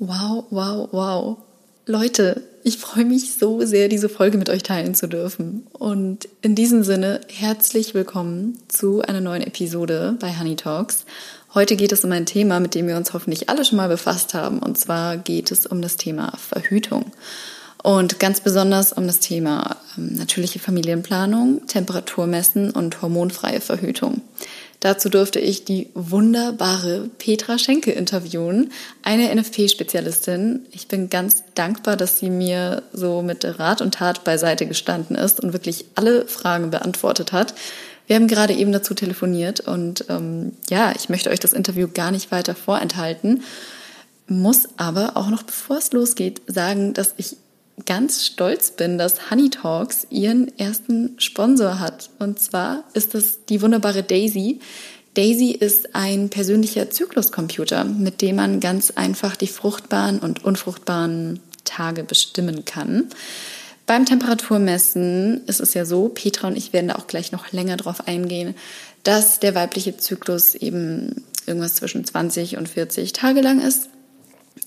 Wow, wow, wow. Leute, ich freue mich so sehr, diese Folge mit euch teilen zu dürfen. Und in diesem Sinne, herzlich willkommen zu einer neuen Episode bei Honey Talks. Heute geht es um ein Thema, mit dem wir uns hoffentlich alle schon mal befasst haben. Und zwar geht es um das Thema Verhütung. Und ganz besonders um das Thema ähm, natürliche Familienplanung, Temperaturmessen und hormonfreie Verhütung. Dazu durfte ich die wunderbare Petra Schenke interviewen, eine NFP-Spezialistin. Ich bin ganz dankbar, dass sie mir so mit Rat und Tat beiseite gestanden ist und wirklich alle Fragen beantwortet hat. Wir haben gerade eben dazu telefoniert und ähm, ja, ich möchte euch das Interview gar nicht weiter vorenthalten, muss aber auch noch bevor es losgeht sagen, dass ich ganz stolz bin, dass Honey Talks ihren ersten Sponsor hat. Und zwar ist das die wunderbare Daisy. Daisy ist ein persönlicher Zykluscomputer, mit dem man ganz einfach die fruchtbaren und unfruchtbaren Tage bestimmen kann. Beim Temperaturmessen ist es ja so, Petra und ich werden da auch gleich noch länger drauf eingehen, dass der weibliche Zyklus eben irgendwas zwischen 20 und 40 Tage lang ist.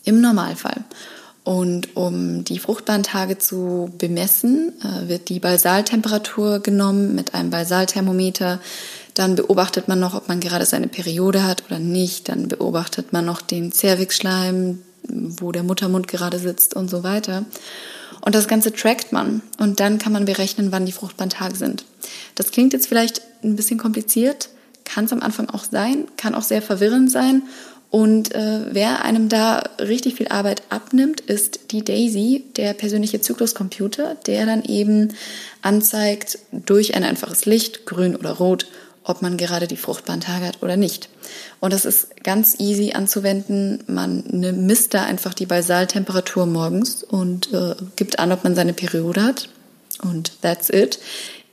Im Normalfall. Und um die fruchtbaren Tage zu bemessen, äh, wird die Balsaltemperatur genommen mit einem Balsalthermometer. Dann beobachtet man noch, ob man gerade seine Periode hat oder nicht. Dann beobachtet man noch den Zervixschleim, wo der Muttermund gerade sitzt und so weiter. Und das Ganze trackt man. Und dann kann man berechnen, wann die fruchtbaren Tage sind. Das klingt jetzt vielleicht ein bisschen kompliziert, kann es am Anfang auch sein, kann auch sehr verwirrend sein. Und äh, wer einem da richtig viel Arbeit abnimmt, ist die Daisy, der persönliche Zykluscomputer, der dann eben anzeigt durch ein einfaches Licht, grün oder rot, ob man gerade die fruchtbaren Tage hat oder nicht. Und das ist ganz easy anzuwenden. Man ne, misst da einfach die Basaltemperatur morgens und äh, gibt an, ob man seine Periode hat. Und that's it.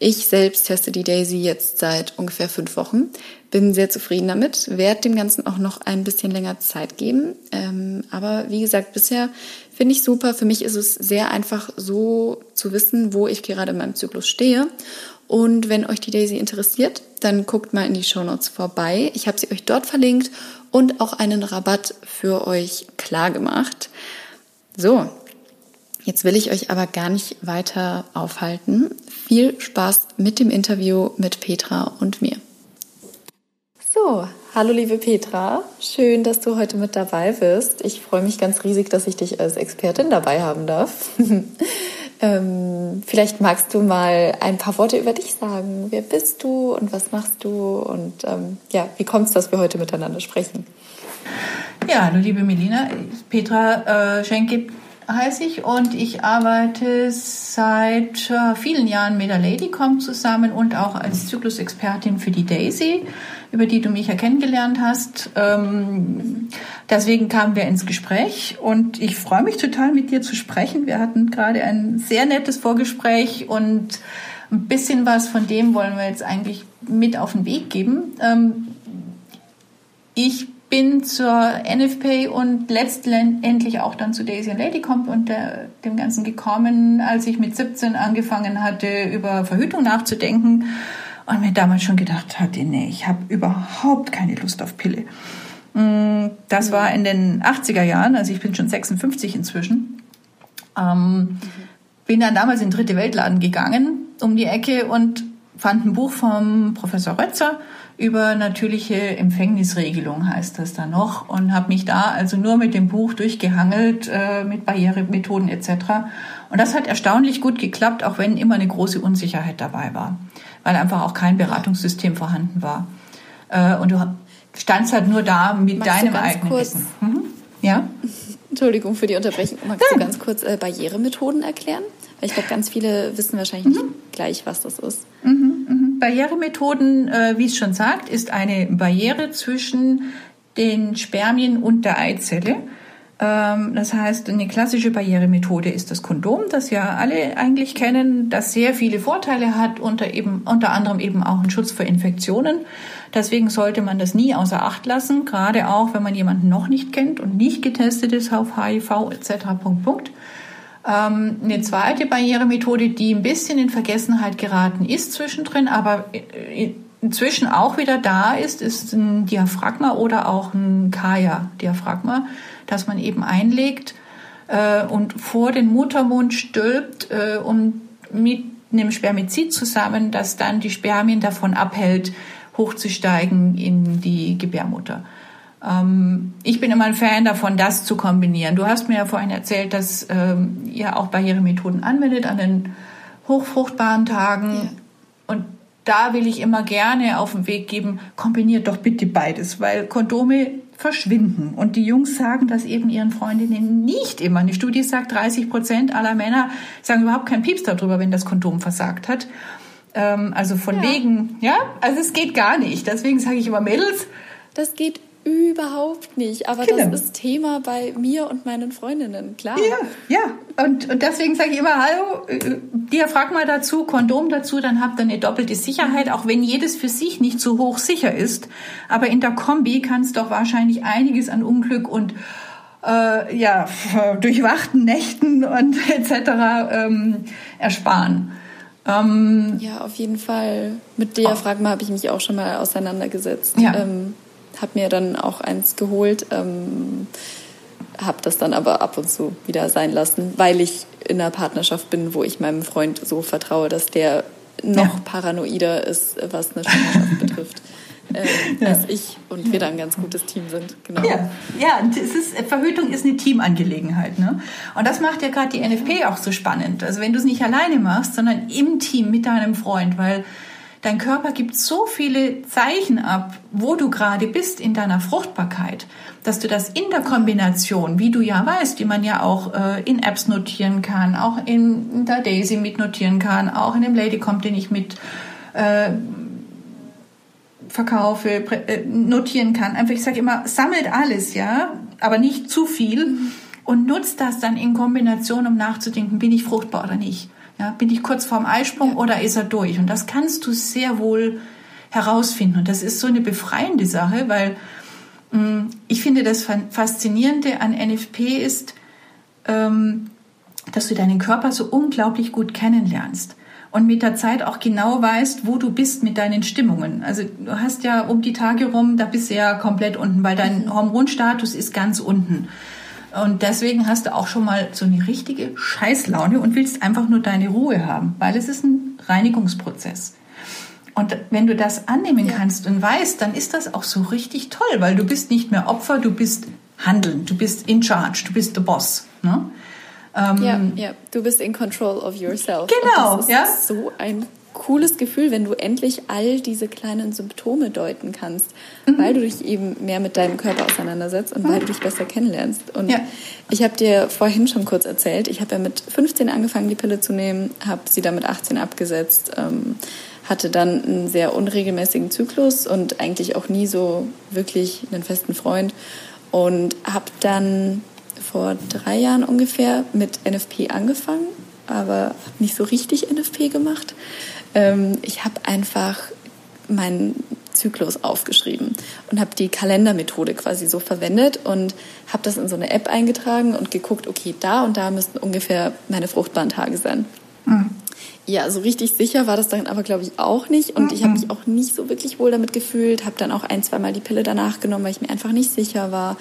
Ich selbst teste die Daisy jetzt seit ungefähr fünf Wochen, bin sehr zufrieden damit, werde dem Ganzen auch noch ein bisschen länger Zeit geben. Ähm, aber wie gesagt, bisher finde ich super. Für mich ist es sehr einfach so zu wissen, wo ich gerade in meinem Zyklus stehe. Und wenn euch die Daisy interessiert, dann guckt mal in die Show Notes vorbei. Ich habe sie euch dort verlinkt und auch einen Rabatt für euch klar gemacht. So, jetzt will ich euch aber gar nicht weiter aufhalten. Viel Spaß mit dem Interview mit Petra und mir. So, hallo liebe Petra, schön, dass du heute mit dabei bist. Ich freue mich ganz riesig, dass ich dich als Expertin dabei haben darf. ähm, vielleicht magst du mal ein paar Worte über dich sagen. Wer bist du und was machst du und ähm, ja, wie kommt es, dass wir heute miteinander sprechen? Ja, hallo liebe Melina, Petra äh, Schenke heiße ich und ich arbeite seit äh, vielen Jahren mit der Ladycom zusammen und auch als Zyklusexpertin für die Daisy über die du mich ja kennengelernt hast. Ähm, deswegen kamen wir ins Gespräch und ich freue mich total, mit dir zu sprechen. Wir hatten gerade ein sehr nettes Vorgespräch und ein bisschen was von dem wollen wir jetzt eigentlich mit auf den Weg geben. Ähm, ich bin zur NFP und letztendlich auch dann zu Daisy and Ladycomp und der, dem Ganzen gekommen, als ich mit 17 angefangen hatte, über Verhütung nachzudenken und mir damals schon gedacht hatte, nee, ich habe überhaupt keine Lust auf Pille. Mm, das war in den 80er Jahren, also ich bin schon 56 inzwischen. Ähm, bin dann damals in den Dritte Weltladen gegangen um die Ecke und fand ein Buch vom Professor Rötzer über natürliche Empfängnisregelung heißt das da noch und habe mich da also nur mit dem Buch durchgehangelt äh, mit Barrieremethoden etc. Und das hat erstaunlich gut geklappt, auch wenn immer eine große Unsicherheit dabei war weil einfach auch kein Beratungssystem vorhanden war. Äh, und du standst halt nur da mit Magst deinem eigenen kurz, Wissen. Mhm. Ja? Entschuldigung für die Unterbrechung. Magst ja. du ganz kurz äh, Barrieremethoden erklären? Weil ich glaube, ganz viele wissen wahrscheinlich mhm. nicht gleich, was das ist. Mhm, mhm. Barrieremethoden, äh, wie es schon sagt, ist eine Barriere zwischen den Spermien und der Eizelle. Ähm, das heißt, eine klassische Barrieremethode ist das Kondom, das ja alle eigentlich kennen, das sehr viele Vorteile hat, unter, eben, unter anderem eben auch einen Schutz vor Infektionen. Deswegen sollte man das nie außer Acht lassen, gerade auch, wenn man jemanden noch nicht kennt und nicht getestet ist auf HIV etc. Punkt, Punkt. Ähm, eine zweite Barrieremethode, die ein bisschen in Vergessenheit geraten ist zwischendrin, aber inzwischen auch wieder da ist, ist ein Diaphragma oder auch ein Kaya-Diaphragma, das man eben einlegt äh, und vor den Muttermund stülpt äh, und mit einem Spermizid zusammen, das dann die Spermien davon abhält, hochzusteigen in die Gebärmutter. Ähm, ich bin immer ein Fan davon, das zu kombinieren. Du hast mir ja vorhin erzählt, dass ähm, ihr auch Barrieremethoden anwendet an den hochfruchtbaren Tagen. Ja. Und da will ich immer gerne auf den Weg geben, kombiniert doch bitte beides, weil Kondome verschwinden. Und die Jungs sagen das eben ihren Freundinnen nicht immer. Eine Studie sagt, 30 Prozent aller Männer sagen überhaupt keinen Pieps darüber, wenn das Kondom versagt hat. Ähm, also von ja. wegen, ja, also es geht gar nicht. Deswegen sage ich immer Mädels. Das geht Überhaupt nicht. Aber genau. das ist Thema bei mir und meinen Freundinnen, klar. Ja, ja. Und, und deswegen sage ich immer, hallo, äh, dir frag mal dazu, Kondom dazu, dann habt ihr eine doppelte Sicherheit, auch wenn jedes für sich nicht so hoch sicher ist. Aber in der Kombi kann es doch wahrscheinlich einiges an Unglück und äh, ja, durchwachten Nächten und etc. Ähm, ersparen. Ähm, ja, auf jeden Fall. Mit Diaphragma habe ich mich auch schon mal auseinandergesetzt. Ja. Ähm, habe mir dann auch eins geholt, ähm, habe das dann aber ab und zu wieder sein lassen, weil ich in einer Partnerschaft bin, wo ich meinem Freund so vertraue, dass der noch ja. paranoider ist, was eine Schwangerschaft betrifft. Äh, ja. als ich und wir da ein ganz gutes Team sind. Genau. Ja, ja ist, Verhütung ist eine Teamangelegenheit. Ne? Und das macht ja gerade die NFP auch so spannend. Also wenn du es nicht alleine machst, sondern im Team mit deinem Freund, weil Dein Körper gibt so viele Zeichen ab, wo du gerade bist in deiner Fruchtbarkeit, dass du das in der Kombination, wie du ja weißt, wie man ja auch äh, in Apps notieren kann, auch in der Daisy mitnotieren kann, auch in dem Ladycom, den ich mit äh, verkaufe, äh, notieren kann. Einfach, ich sage immer, sammelt alles, ja, aber nicht zu viel mhm. und nutzt das dann in Kombination, um nachzudenken, bin ich fruchtbar oder nicht. Ja, bin ich kurz vorm Eisprung oder ist er durch? Und das kannst du sehr wohl herausfinden. Und das ist so eine befreiende Sache, weil mh, mm, ich finde, das Faszinierende an NFP ist, ähm, dass du deinen Körper so unglaublich gut kennenlernst und mit der Zeit auch genau weißt, wo du bist mit deinen Stimmungen. Also du hast ja um die Tage rum, da bist du ja komplett unten, weil dein mhm. Hormonstatus ist ganz unten. Und deswegen hast du auch schon mal so eine richtige Scheißlaune und willst einfach nur deine Ruhe haben, weil es ist ein Reinigungsprozess. Und wenn du das annehmen ja. kannst und weißt, dann ist das auch so richtig toll, weil du bist nicht mehr Opfer, du bist handeln, du bist in charge, du bist the boss. Ne? Ähm, ja, ja, du bist in control of yourself. Genau, und das ist ja. so ein cooles Gefühl, wenn du endlich all diese kleinen Symptome deuten kannst, mhm. weil du dich eben mehr mit deinem Körper auseinandersetzt und mhm. weil du dich besser kennenlernst. Und ja. ich habe dir vorhin schon kurz erzählt, ich habe ja mit 15 angefangen, die Pille zu nehmen, habe sie dann mit 18 abgesetzt, ähm, hatte dann einen sehr unregelmäßigen Zyklus und eigentlich auch nie so wirklich einen festen Freund und habe dann vor drei Jahren ungefähr mit NFP angefangen, aber habe nicht so richtig NFP gemacht. Ähm, ich habe einfach meinen Zyklus aufgeschrieben und habe die Kalendermethode quasi so verwendet und habe das in so eine App eingetragen und geguckt, okay, da und da müssten ungefähr meine fruchtbaren Tage sein. Mhm. Ja, so richtig sicher war das dann aber, glaube ich, auch nicht. Und ich habe mhm. mich auch nicht so wirklich wohl damit gefühlt. Habe dann auch ein, zwei Mal die Pille danach genommen, weil ich mir einfach nicht sicher war,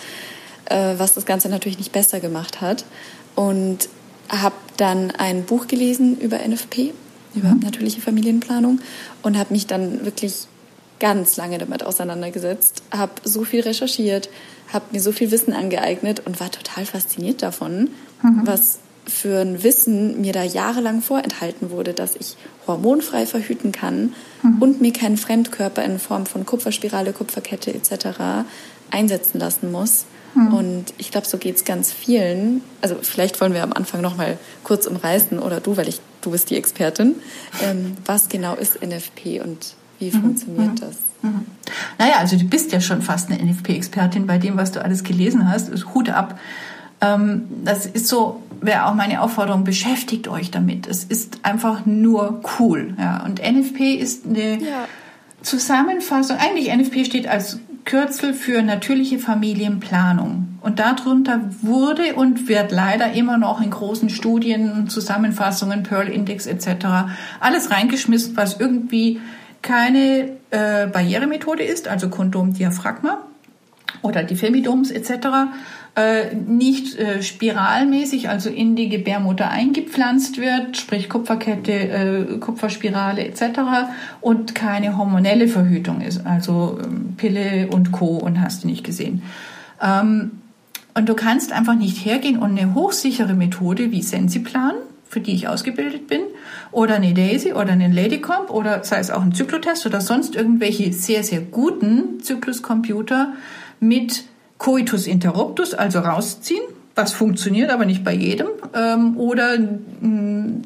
äh, was das Ganze natürlich nicht besser gemacht hat. Und habe dann ein Buch gelesen über NFP über mhm. natürliche Familienplanung und habe mich dann wirklich ganz lange damit auseinandergesetzt, habe so viel recherchiert, habe mir so viel Wissen angeeignet und war total fasziniert davon, mhm. was für ein Wissen mir da jahrelang vorenthalten wurde, dass ich hormonfrei verhüten kann mhm. und mir keinen Fremdkörper in Form von Kupferspirale, Kupferkette etc. einsetzen lassen muss. Mhm. Und ich glaube, so geht es ganz vielen. Also vielleicht wollen wir am Anfang noch mal kurz umreißen oder du, weil ich du bist die Expertin. Ähm, was genau ist NFP und wie mhm. funktioniert mhm. das? Mhm. Naja, also du bist ja schon fast eine NFP-Expertin bei dem, was du alles gelesen hast. Hut ab. Ähm, das ist so, wäre auch meine Aufforderung, beschäftigt euch damit. Es ist einfach nur cool. Ja. Und NFP ist eine ja. Zusammenfassung, eigentlich NFP steht als Kürzel für natürliche Familienplanung. Und darunter wurde und wird leider immer noch in großen Studien, Zusammenfassungen, Pearl Index etc. alles reingeschmissen, was irgendwie keine äh, Barrieremethode ist, also Kondom Diaphragma oder die Femidoms etc., äh, nicht äh, spiralmäßig, also in die Gebärmutter eingepflanzt wird, sprich Kupferkette, äh, Kupferspirale etc. und keine hormonelle Verhütung ist, also ähm, Pille und Co. und hast du nicht gesehen. Ähm, und du kannst einfach nicht hergehen und eine hochsichere Methode wie Sensiplan, für die ich ausgebildet bin, oder eine Daisy oder einen Ladycomp oder sei es auch ein Zyklotest oder sonst irgendwelche sehr, sehr guten Zykluscomputer mit Coitus interruptus, also rausziehen, was funktioniert, aber nicht bei jedem, ähm, oder mh, mm,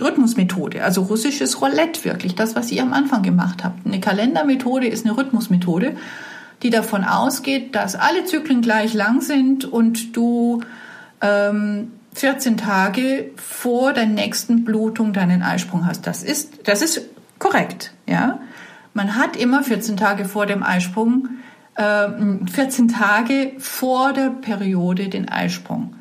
Rhythmusmethode, also russisches Roulette wirklich, das, was ihr am Anfang gemacht habt. Eine Kalendermethode ist eine Rhythmusmethode, die davon ausgeht, dass alle Zyklen gleich lang sind und du ähm, 14 Tage vor der nächsten Blutung deinen Eisprung hast. Das ist, das ist korrekt, ja. Man hat immer 14 Tage vor dem Eisprung 14 ähm, Tage vor der Periode den Eisprung.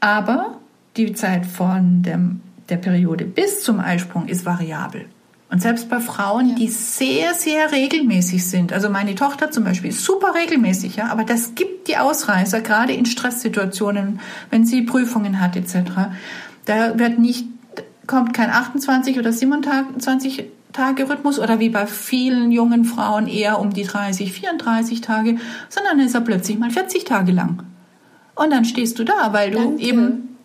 Aber die Zeit von dem, der Periode bis zum Eisprung ist variabel. Und selbst bei Frauen, ja. die sehr, sehr regelmäßig sind, also meine Tochter zum Beispiel ist super regelmäßig, ja, aber das gibt die Ausreißer, gerade in Stresssituationen, wenn sie Prüfungen hat etc. Da wird nicht, kommt kein 28 oder 27 Tage-Rhythmus oder wie bei vielen jungen Frauen eher um die 30, 34 Tage, sondern ist er plötzlich mal 40 Tage lang. Und dann stehst du da, weil du danke. eben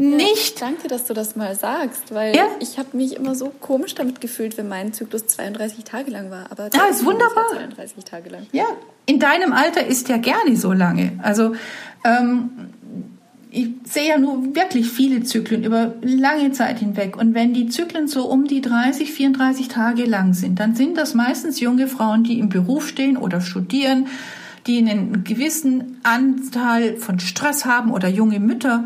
nicht. Ja, danke, dass du das mal sagst, weil ja? ich habe mich immer so komisch damit gefühlt, wenn mein Zyklus 32 Tage lang war. Aber ja, ist wunderbar. 32 Tage lang. Ja, in deinem Alter ist ja gerne so lange. Also ähm, ich sehe ja nur wirklich viele Zyklen über lange Zeit hinweg. Und wenn die Zyklen so um die 30, 34 Tage lang sind, dann sind das meistens junge Frauen, die im Beruf stehen oder studieren, die einen gewissen Anteil von Stress haben oder junge Mütter,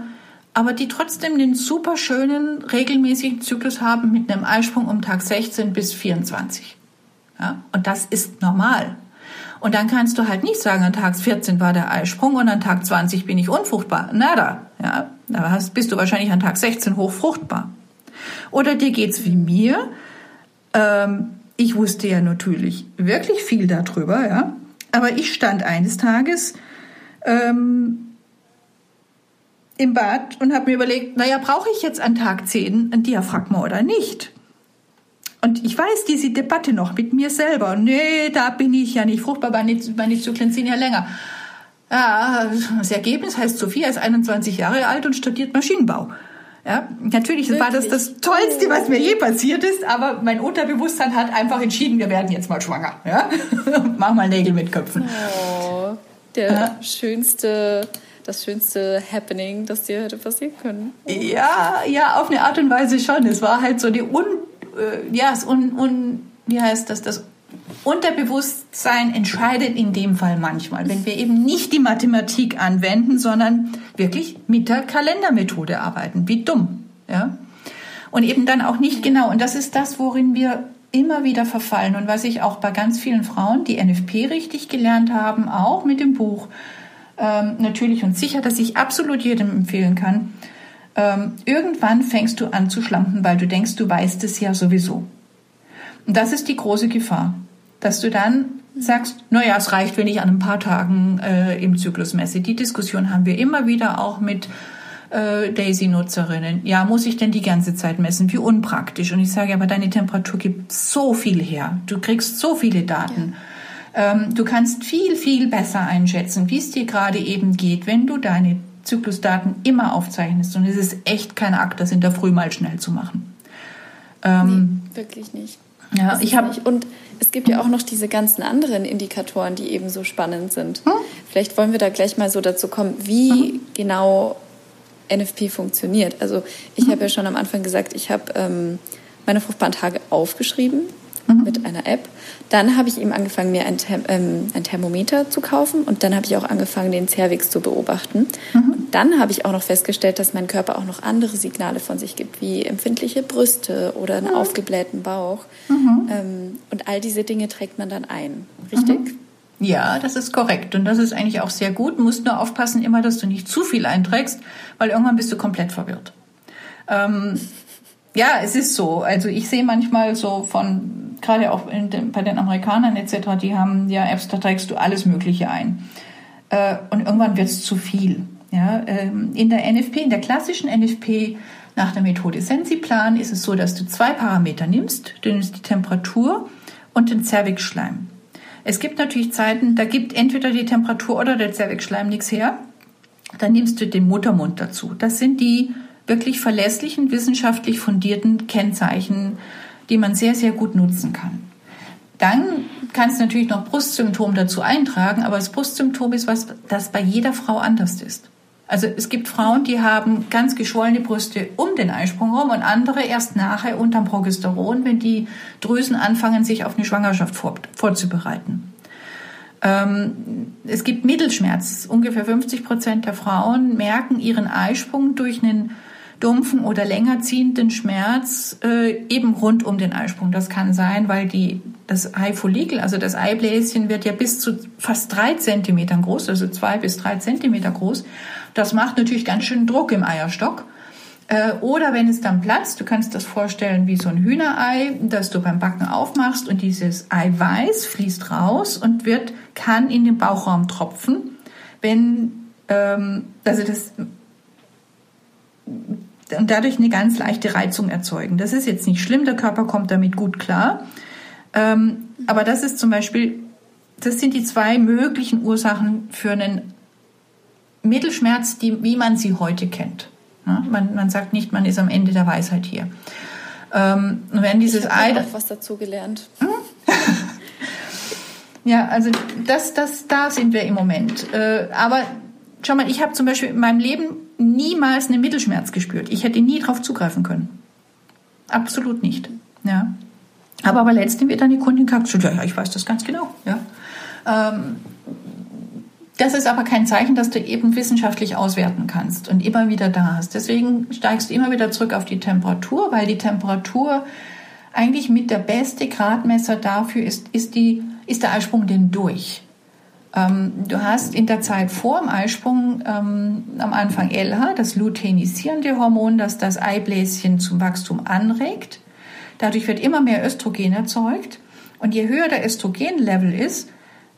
aber die trotzdem einen super schönen, regelmäßigen Zyklus haben mit einem Eisprung um Tag 16 bis 24. Ja? Und das ist normal. Und dann kannst du halt nicht sagen, an Tag 14 war der Eisprung und an Tag 20 bin ich unfruchtbar. Nada. Ja, da hast, bist du wahrscheinlich an Tag 16 hochfruchtbar. Oder dir geht's wie mir. Ähm, ich wusste ja natürlich wirklich viel darüber, ja. Aber ich stand eines Tages ähm, im Bad und habe mir überlegt, naja, brauche ich jetzt an Tag 10 ein Diaphragma oder nicht? Und ich weiß diese Debatte noch mit mir selber. Nee, da bin ich ja nicht fruchtbar, Zyklen sind ja länger. Ja, das Ergebnis heißt, Sophia ist 21 Jahre alt und studiert Maschinenbau. Ja, natürlich Wirklich? war das das Tollste, was mir je passiert ist, aber mein Unterbewusstsein hat einfach entschieden, wir werden jetzt mal schwanger. Ja? Mach mal Nägel mit Köpfen. Oh, der ja. schönste das schönste Happening, das dir hätte passieren können. Ja, ja, auf eine Art und Weise schon. Es war halt so die un äh, ja, das un, un, wie heißt das, das Unterbewusstsein entscheidet in dem Fall manchmal, wenn wir eben nicht die Mathematik anwenden, sondern wirklich mit der Kalendermethode arbeiten. Wie dumm, ja? Und eben dann auch nicht genau. Und das ist das, worin wir immer wieder verfallen und was ich auch bei ganz vielen Frauen, die NFP richtig gelernt haben, auch mit dem Buch ähm, natürlich und sicher, dass ich absolut jedem empfehlen kann, ähm, irgendwann fängst du an zu schlampen, weil du denkst, du weißt es ja sowieso. Und das ist die große Gefahr, dass du dann sagst, naja, es reicht, wenn ich an ein paar Tagen äh, im Zyklus messe. Die Diskussion haben wir immer wieder auch mit äh, Daisy-Nutzerinnen. Ja, muss ich denn die ganze Zeit messen? Wie unpraktisch. Und ich sage, aber deine Temperatur gibt so viel her. Du kriegst so viele Daten. Ja. Ähm, du kannst viel, viel besser einschätzen, wie es dir gerade eben geht, wenn du deine Zyklusdaten immer aufzeichnest. Und es ist echt kein Akt, das in der Früh mal schnell zu machen. Ähm, nee, wirklich nicht. Ja, ich habe und es gibt ja auch noch diese ganzen anderen Indikatoren, die eben so spannend sind. Hm? Vielleicht wollen wir da gleich mal so dazu kommen, wie hm? genau NFP funktioniert. Also ich hm? habe ja schon am Anfang gesagt, ich habe ähm, meine fruchtbaren Tage aufgeschrieben mhm. mit einer App. Dann habe ich ihm angefangen, mir ein, Therm ähm, ein, Thermometer zu kaufen und dann habe ich auch angefangen, den Cervix zu beobachten. Mhm. Und dann habe ich auch noch festgestellt, dass mein Körper auch noch andere Signale von sich gibt, wie empfindliche Brüste oder einen mhm. aufgeblähten Bauch. Mhm. Ähm, und all diese Dinge trägt man dann ein, richtig? Mhm. Ja, das ist korrekt. Und das ist eigentlich auch sehr gut. Du musst nur aufpassen immer, dass du nicht zu viel einträgst, weil irgendwann bist du komplett verwirrt. Ähm, ja, es ist so. Also ich sehe manchmal so von, gerade auch den, bei den Amerikanern etc., die haben ja Apps, da trägst du alles Mögliche ein. Äh, und irgendwann wird es zu viel. Ja, ähm, in der NFP, in der klassischen NFP nach der Methode Sensiplan ist es so, dass du zwei Parameter nimmst. Du nimmst die Temperatur und den Zervixschleim. Es gibt natürlich Zeiten, da gibt entweder die Temperatur oder der Zervixschleim nichts her. Dann nimmst du den Muttermund dazu. Das sind die wirklich verlässlichen, wissenschaftlich fundierten Kennzeichen, die man sehr, sehr gut nutzen kann. Dann kannst du natürlich noch Brustsymptom dazu eintragen, aber das Brustsymptom ist was, das bei jeder Frau anders ist. Also es gibt Frauen, die haben ganz geschwollene Brüste um den Eisprung rum und andere erst nachher unterm Progesteron, wenn die Drüsen anfangen, sich auf eine Schwangerschaft vor, vorzubereiten. Ähm, es gibt Mittelschmerz. Ungefähr 50 Prozent der Frauen merken ihren Eisprung durch einen dumpfen oder länger ziehenden Schmerz äh, eben rund um den Eisprung. Das kann sein, weil die, das Eifollikel, also das Eibläschen, wird ja bis zu fast drei Zentimetern groß, also zwei bis drei Zentimeter groß. Das macht natürlich ganz schön Druck im Eierstock. Äh, oder wenn es dann platzt, du kannst das vorstellen wie so ein Hühnerei, das du beim Backen aufmachst und dieses Eiweiß fließt raus und wird, kann in den Bauchraum tropfen, wenn, ähm, also das, und dadurch eine ganz leichte Reizung erzeugen. Das ist jetzt nicht schlimm, der Körper kommt damit gut klar. Ähm, aber das ist zum Beispiel, das sind die zwei möglichen Ursachen für einen Mittelschmerz, die, wie man sie heute kennt. Ja, man, man sagt nicht, man ist am Ende der Weisheit hier. Ähm, wenn dieses ich habe auch was dazu gelernt. Hm? ja, also das, das, da sind wir im Moment. Äh, aber schau mal, ich habe zum Beispiel in meinem Leben niemals einen Mittelschmerz gespürt. Ich hätte nie darauf zugreifen können. Absolut nicht. Ja. Aber, aber letztendlich wird dann die Kundin gesagt, ja, ja, ich weiß das ganz genau. Ja. Ähm, das ist aber kein Zeichen, dass du eben wissenschaftlich auswerten kannst und immer wieder da hast. Deswegen steigst du immer wieder zurück auf die Temperatur, weil die Temperatur eigentlich mit der beste Gradmesser dafür ist, ist, die, ist der Eisprung denn durch. Ähm, du hast in der Zeit vor dem Eisprung ähm, am Anfang LH, das luteinisierende Hormon, das das Eibläschen zum Wachstum anregt. Dadurch wird immer mehr Östrogen erzeugt. Und je höher der Östrogenlevel ist,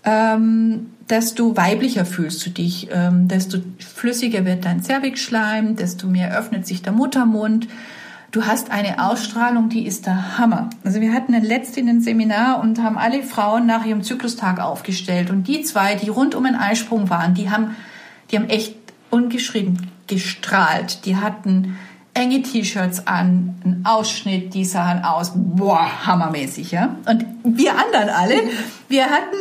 ähm, desto weiblicher fühlst du dich, ähm, desto flüssiger wird dein Zervixschleim, desto mehr öffnet sich der Muttermund. Du hast eine Ausstrahlung, die ist der Hammer. Also wir hatten ein Seminar und haben alle Frauen nach ihrem Zyklustag aufgestellt und die zwei, die rund um den Eisprung waren, die haben, die haben echt ungeschrieben gestrahlt. Die hatten enge T-Shirts an, einen Ausschnitt, die sahen aus, boah, hammermäßig, ja. Und wir anderen alle, wir hatten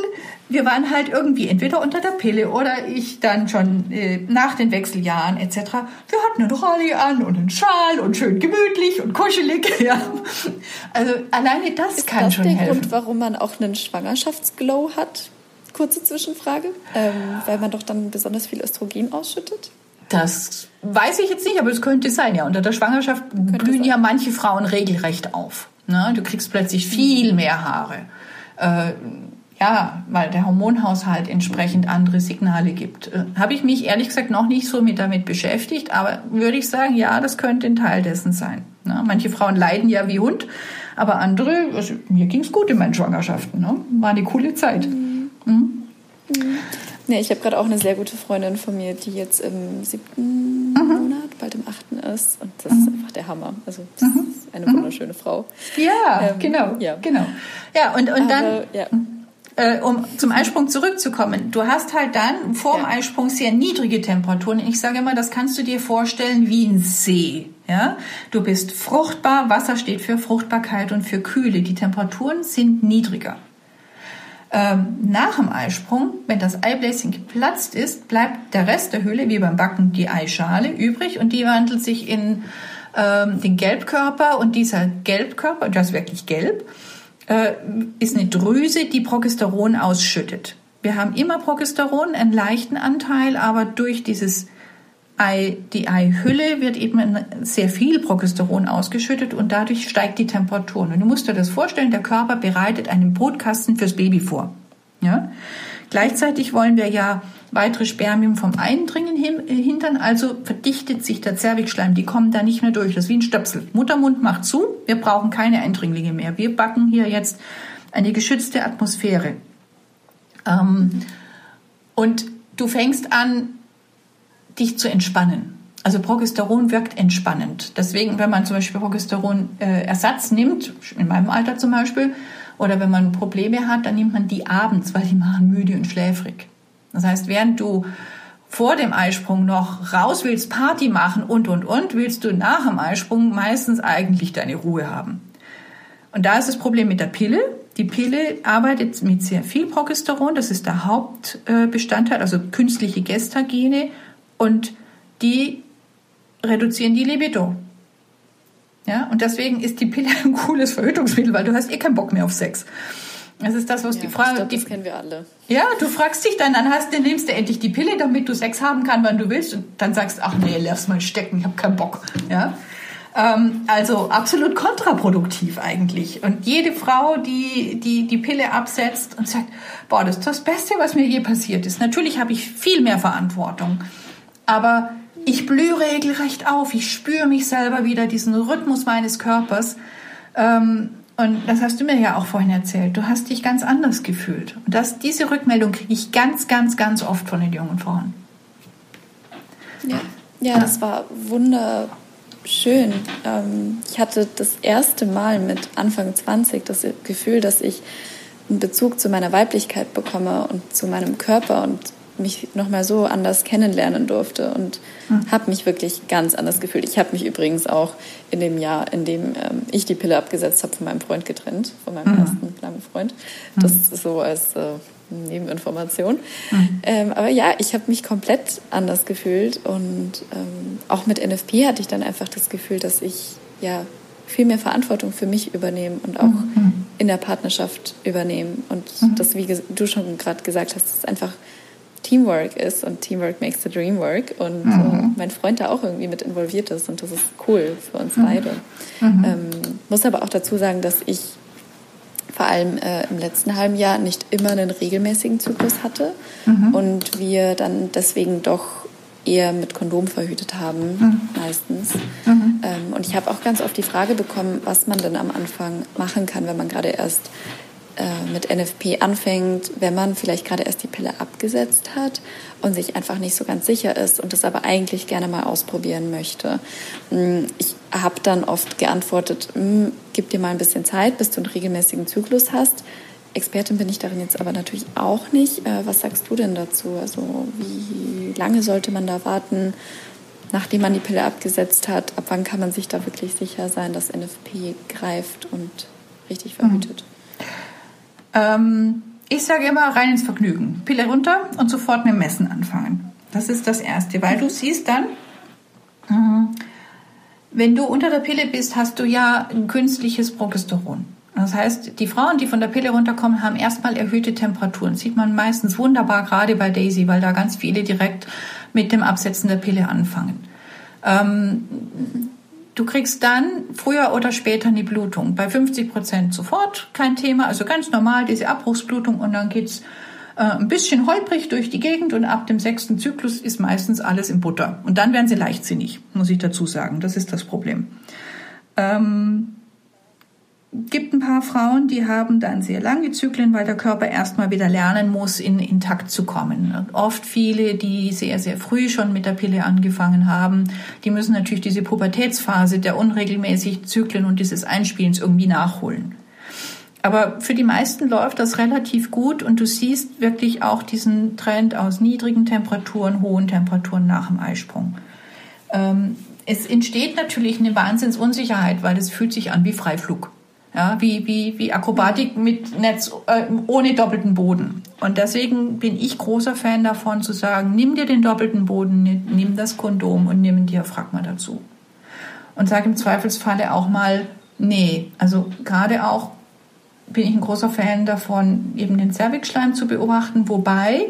wir waren halt irgendwie entweder unter der Pille oder ich dann schon äh, nach den Wechseljahren etc. Wir hatten einen Rolli an und einen Schal und schön gemütlich und kuschelig. Ja. Also alleine das Ist kann das schon der helfen. Grund, warum man auch einen Schwangerschaftsglow hat? Kurze Zwischenfrage. Ähm, weil man doch dann besonders viel Östrogen ausschüttet? Das weiß ich jetzt nicht, aber es könnte sein. Ja, unter der Schwangerschaft blühen sein. ja manche Frauen regelrecht auf. Ne? Du kriegst plötzlich viel mehr Haare. Äh, ja, weil der Hormonhaushalt entsprechend andere Signale gibt. Äh, Habe ich mich ehrlich gesagt noch nicht so mit damit beschäftigt, aber würde ich sagen, ja, das könnte ein Teil dessen sein. Ne? Manche Frauen leiden ja wie Hund, aber andere, also mir ging's gut in meinen Schwangerschaften. Ne? War eine coole Zeit. Mhm. Nee, ich habe gerade auch eine sehr gute Freundin von mir, die jetzt im siebten Monat, bald im achten ist. Und das ist einfach der Hammer. Also das ist eine wunderschöne Frau. Ja, Ähm, genau, ja. genau. Ja, und, und dann Aber, ja. Äh, um zum Eisprung zurückzukommen, du hast halt dann vor dem Ja. Eisprung sehr niedrige Temperaturen. Ich sage immer, das kannst du dir vorstellen wie ein See. Ja, du bist fruchtbar. Wasser steht für Fruchtbarkeit und für Kühle. Die Temperaturen sind niedriger. Ähm, nach dem Eisprung, wenn das Eibläschen geplatzt ist, bleibt der Rest der Hülle, wie beim Backen, die Eischale übrig und die wandelt sich in ähm, den Gelbkörper und dieser Gelbkörper, das ist wirklich gelb, äh, ist eine Drüse, die Progesteron ausschüttet. Wir haben immer Progesteron, einen leichten Anteil, aber durch dieses Ei, die Eihülle wird eben sehr viel Progesteron ausgeschüttet und dadurch steigt die Temperatur. Und du musst dir das vorstellen, der Körper bereitet einen Brutkasten fürs Baby vor. Ja? Gleichzeitig wollen wir ja weitere Spermien vom Eindringen hindern, also verdichtet sich der Zervixschleim, die kommen da nicht mehr durch. Das ist wie ein Stöpsel. Muttermund macht zu, wir brauchen keine Eindringlinge mehr. Wir backen hier jetzt eine geschützte Atmosphäre. Ähm, und du fängst an, dich zu entspannen. Also Progesteron wirkt entspannend. Deswegen, wenn man zum Beispiel Progesteron-Ersatz äh, nimmt, in meinem Alter zum Beispiel, oder wenn man Probleme hat, dann nimmt man die abends, weil die machen müde und schläfrig. Das heißt, während du vor dem Eisprung noch raus willst, Party machen und, und, und, willst du nach dem Eisprung meistens eigentlich deine Ruhe haben. Und da ist das Problem mit der Pille. Die Pille arbeitet mit sehr viel Progesteron, das ist der Hauptbestandteil, also künstliche Gestagene und die reduzieren die Libido. Ja, und deswegen ist die Pille ein cooles Verhütungsmittel, weil du hast eh keinen Bock mehr auf Sex. Das ist das, was ja, die Frage. Glaub, das kennen wir alle. Ja, du fragst dich dann, dann hast, dann nimmst du endlich die Pille, damit du Sex haben kannst, wann du willst, und dann sagst, ach nee, lass mal stecken, ich habe keinen Bock. Ja, ähm, also absolut kontraproduktiv eigentlich. Und jede Frau, die, die die Pille absetzt und sagt, boah, das ist das Beste, was mir je passiert ist. Natürlich habe ich viel mehr Verantwortung, aber ich blühe regelrecht auf. Ich spüre mich selber wieder, diesen Rhythmus meines Körpers. Ähm, und das hast du mir ja auch vorhin erzählt. Du hast dich ganz anders gefühlt. Und das, diese Rückmeldung kriege ich ganz, ganz, ganz oft von den jungen Frauen. Ja, ja, das war wunderschön. Ähm, ich hatte das erste Mal mit Anfang 20 das Gefühl, dass ich einen Bezug zu meiner Weiblichkeit bekomme und zu meinem Körper und mich nochmal so anders kennenlernen durfte und mhm. habe mich wirklich ganz anders gefühlt. Ich habe mich übrigens auch in dem Jahr, in dem ähm, ich die Pille abgesetzt habe, von meinem Freund getrennt, von meinem mhm. ersten langen Freund. Das mhm. ist so als äh, Nebeninformation. Mhm. Ähm, aber ja, ich habe mich komplett anders gefühlt und ähm, auch mit NFP hatte ich dann einfach das Gefühl, dass ich ja viel mehr Verantwortung für mich übernehme und auch mhm. in der Partnerschaft übernehme. Und mhm. das, wie du schon gerade gesagt hast, ist einfach Teamwork ist und Teamwork makes the dream work und mhm. äh, mein Freund da auch irgendwie mit involviert ist und das ist cool für uns mhm. beide. Mhm. Ähm, muss aber auch dazu sagen, dass ich vor allem äh, im letzten halben Jahr nicht immer einen regelmäßigen Zyklus hatte mhm. und wir dann deswegen doch eher mit Kondom verhütet haben, mhm. meistens. Mhm. Ähm, und ich habe auch ganz oft die Frage bekommen, was man denn am Anfang machen kann, wenn man gerade erst äh, mit NFP anfängt, wenn man vielleicht gerade erst die Pille abgesetzt hat und sich einfach nicht so ganz sicher ist und das aber eigentlich gerne mal ausprobieren möchte. Mm, ich habe dann oft geantwortet, mm, gib dir mal ein bisschen Zeit, bis du einen regelmäßigen Zyklus hast. Expertin bin ich darin jetzt aber natürlich auch nicht. Äh, was sagst du denn dazu? Also wie lange sollte man da warten, nachdem man die Pille abgesetzt hat? Ab wann kann man sich da wirklich sicher sein, dass NFP greift und richtig verhütet? Mhm. Ähm, ich sage immer rein ins Vergnügen. Pille runter und sofort mit dem Messen anfangen. Das ist das Erste, weil du siehst dann, äh, wenn du unter der Pille bist, hast du ja ein künstliches Progesteron. Das heißt, die Frauen, die von der Pille runterkommen, haben erstmal erhöhte Temperaturen. sieht man meistens wunderbar, gerade bei Daisy, weil da ganz viele direkt mit dem Absetzen der Pille anfangen. Ähm, Du kriegst dann früher oder später eine Blutung. Bei 50 Prozent sofort, kein Thema. Also ganz normal diese Abbruchsblutung und dann geht's äh, ein bisschen holprig durch die Gegend und ab dem sechsten Zyklus ist meistens alles in Butter. Und dann werden sie leichtsinnig, muss ich dazu sagen. Das ist das Problem. Ähm, gibt ein paar Frauen, die haben dann sehr lange Zyklen, weil der Körper erstmal wieder lernen muss, in, in Takt zu kommen. Und oft viele, die sehr, sehr früh schon mit der Pille angefangen haben, die müssen natürlich diese Pubertätsphase der unregelmäßigen Zyklen und dieses Einspielens irgendwie nachholen. Aber für die meisten läuft das relativ gut und du siehst wirklich auch diesen Trend aus niedrigen Temperaturen, hohen Temperaturen nach dem Eisprung. Ähm, es entsteht natürlich eine Wahnsinnsunsicherheit, weil es fühlt sich an wie Freiflug. Ja, wie, wie, wie Akrobatik mit Netz äh, ohne doppelten Boden. Und deswegen bin ich großer Fan davon zu sagen, nimm dir den doppelten Boden, nimm das Kondom und nimm ein Diaphragma dazu. Und sag im Zweifelsfalle auch mal, nee, also gerade auch bin ich ein großer Fan davon, eben den Cervixschleim zu beobachten, wobei,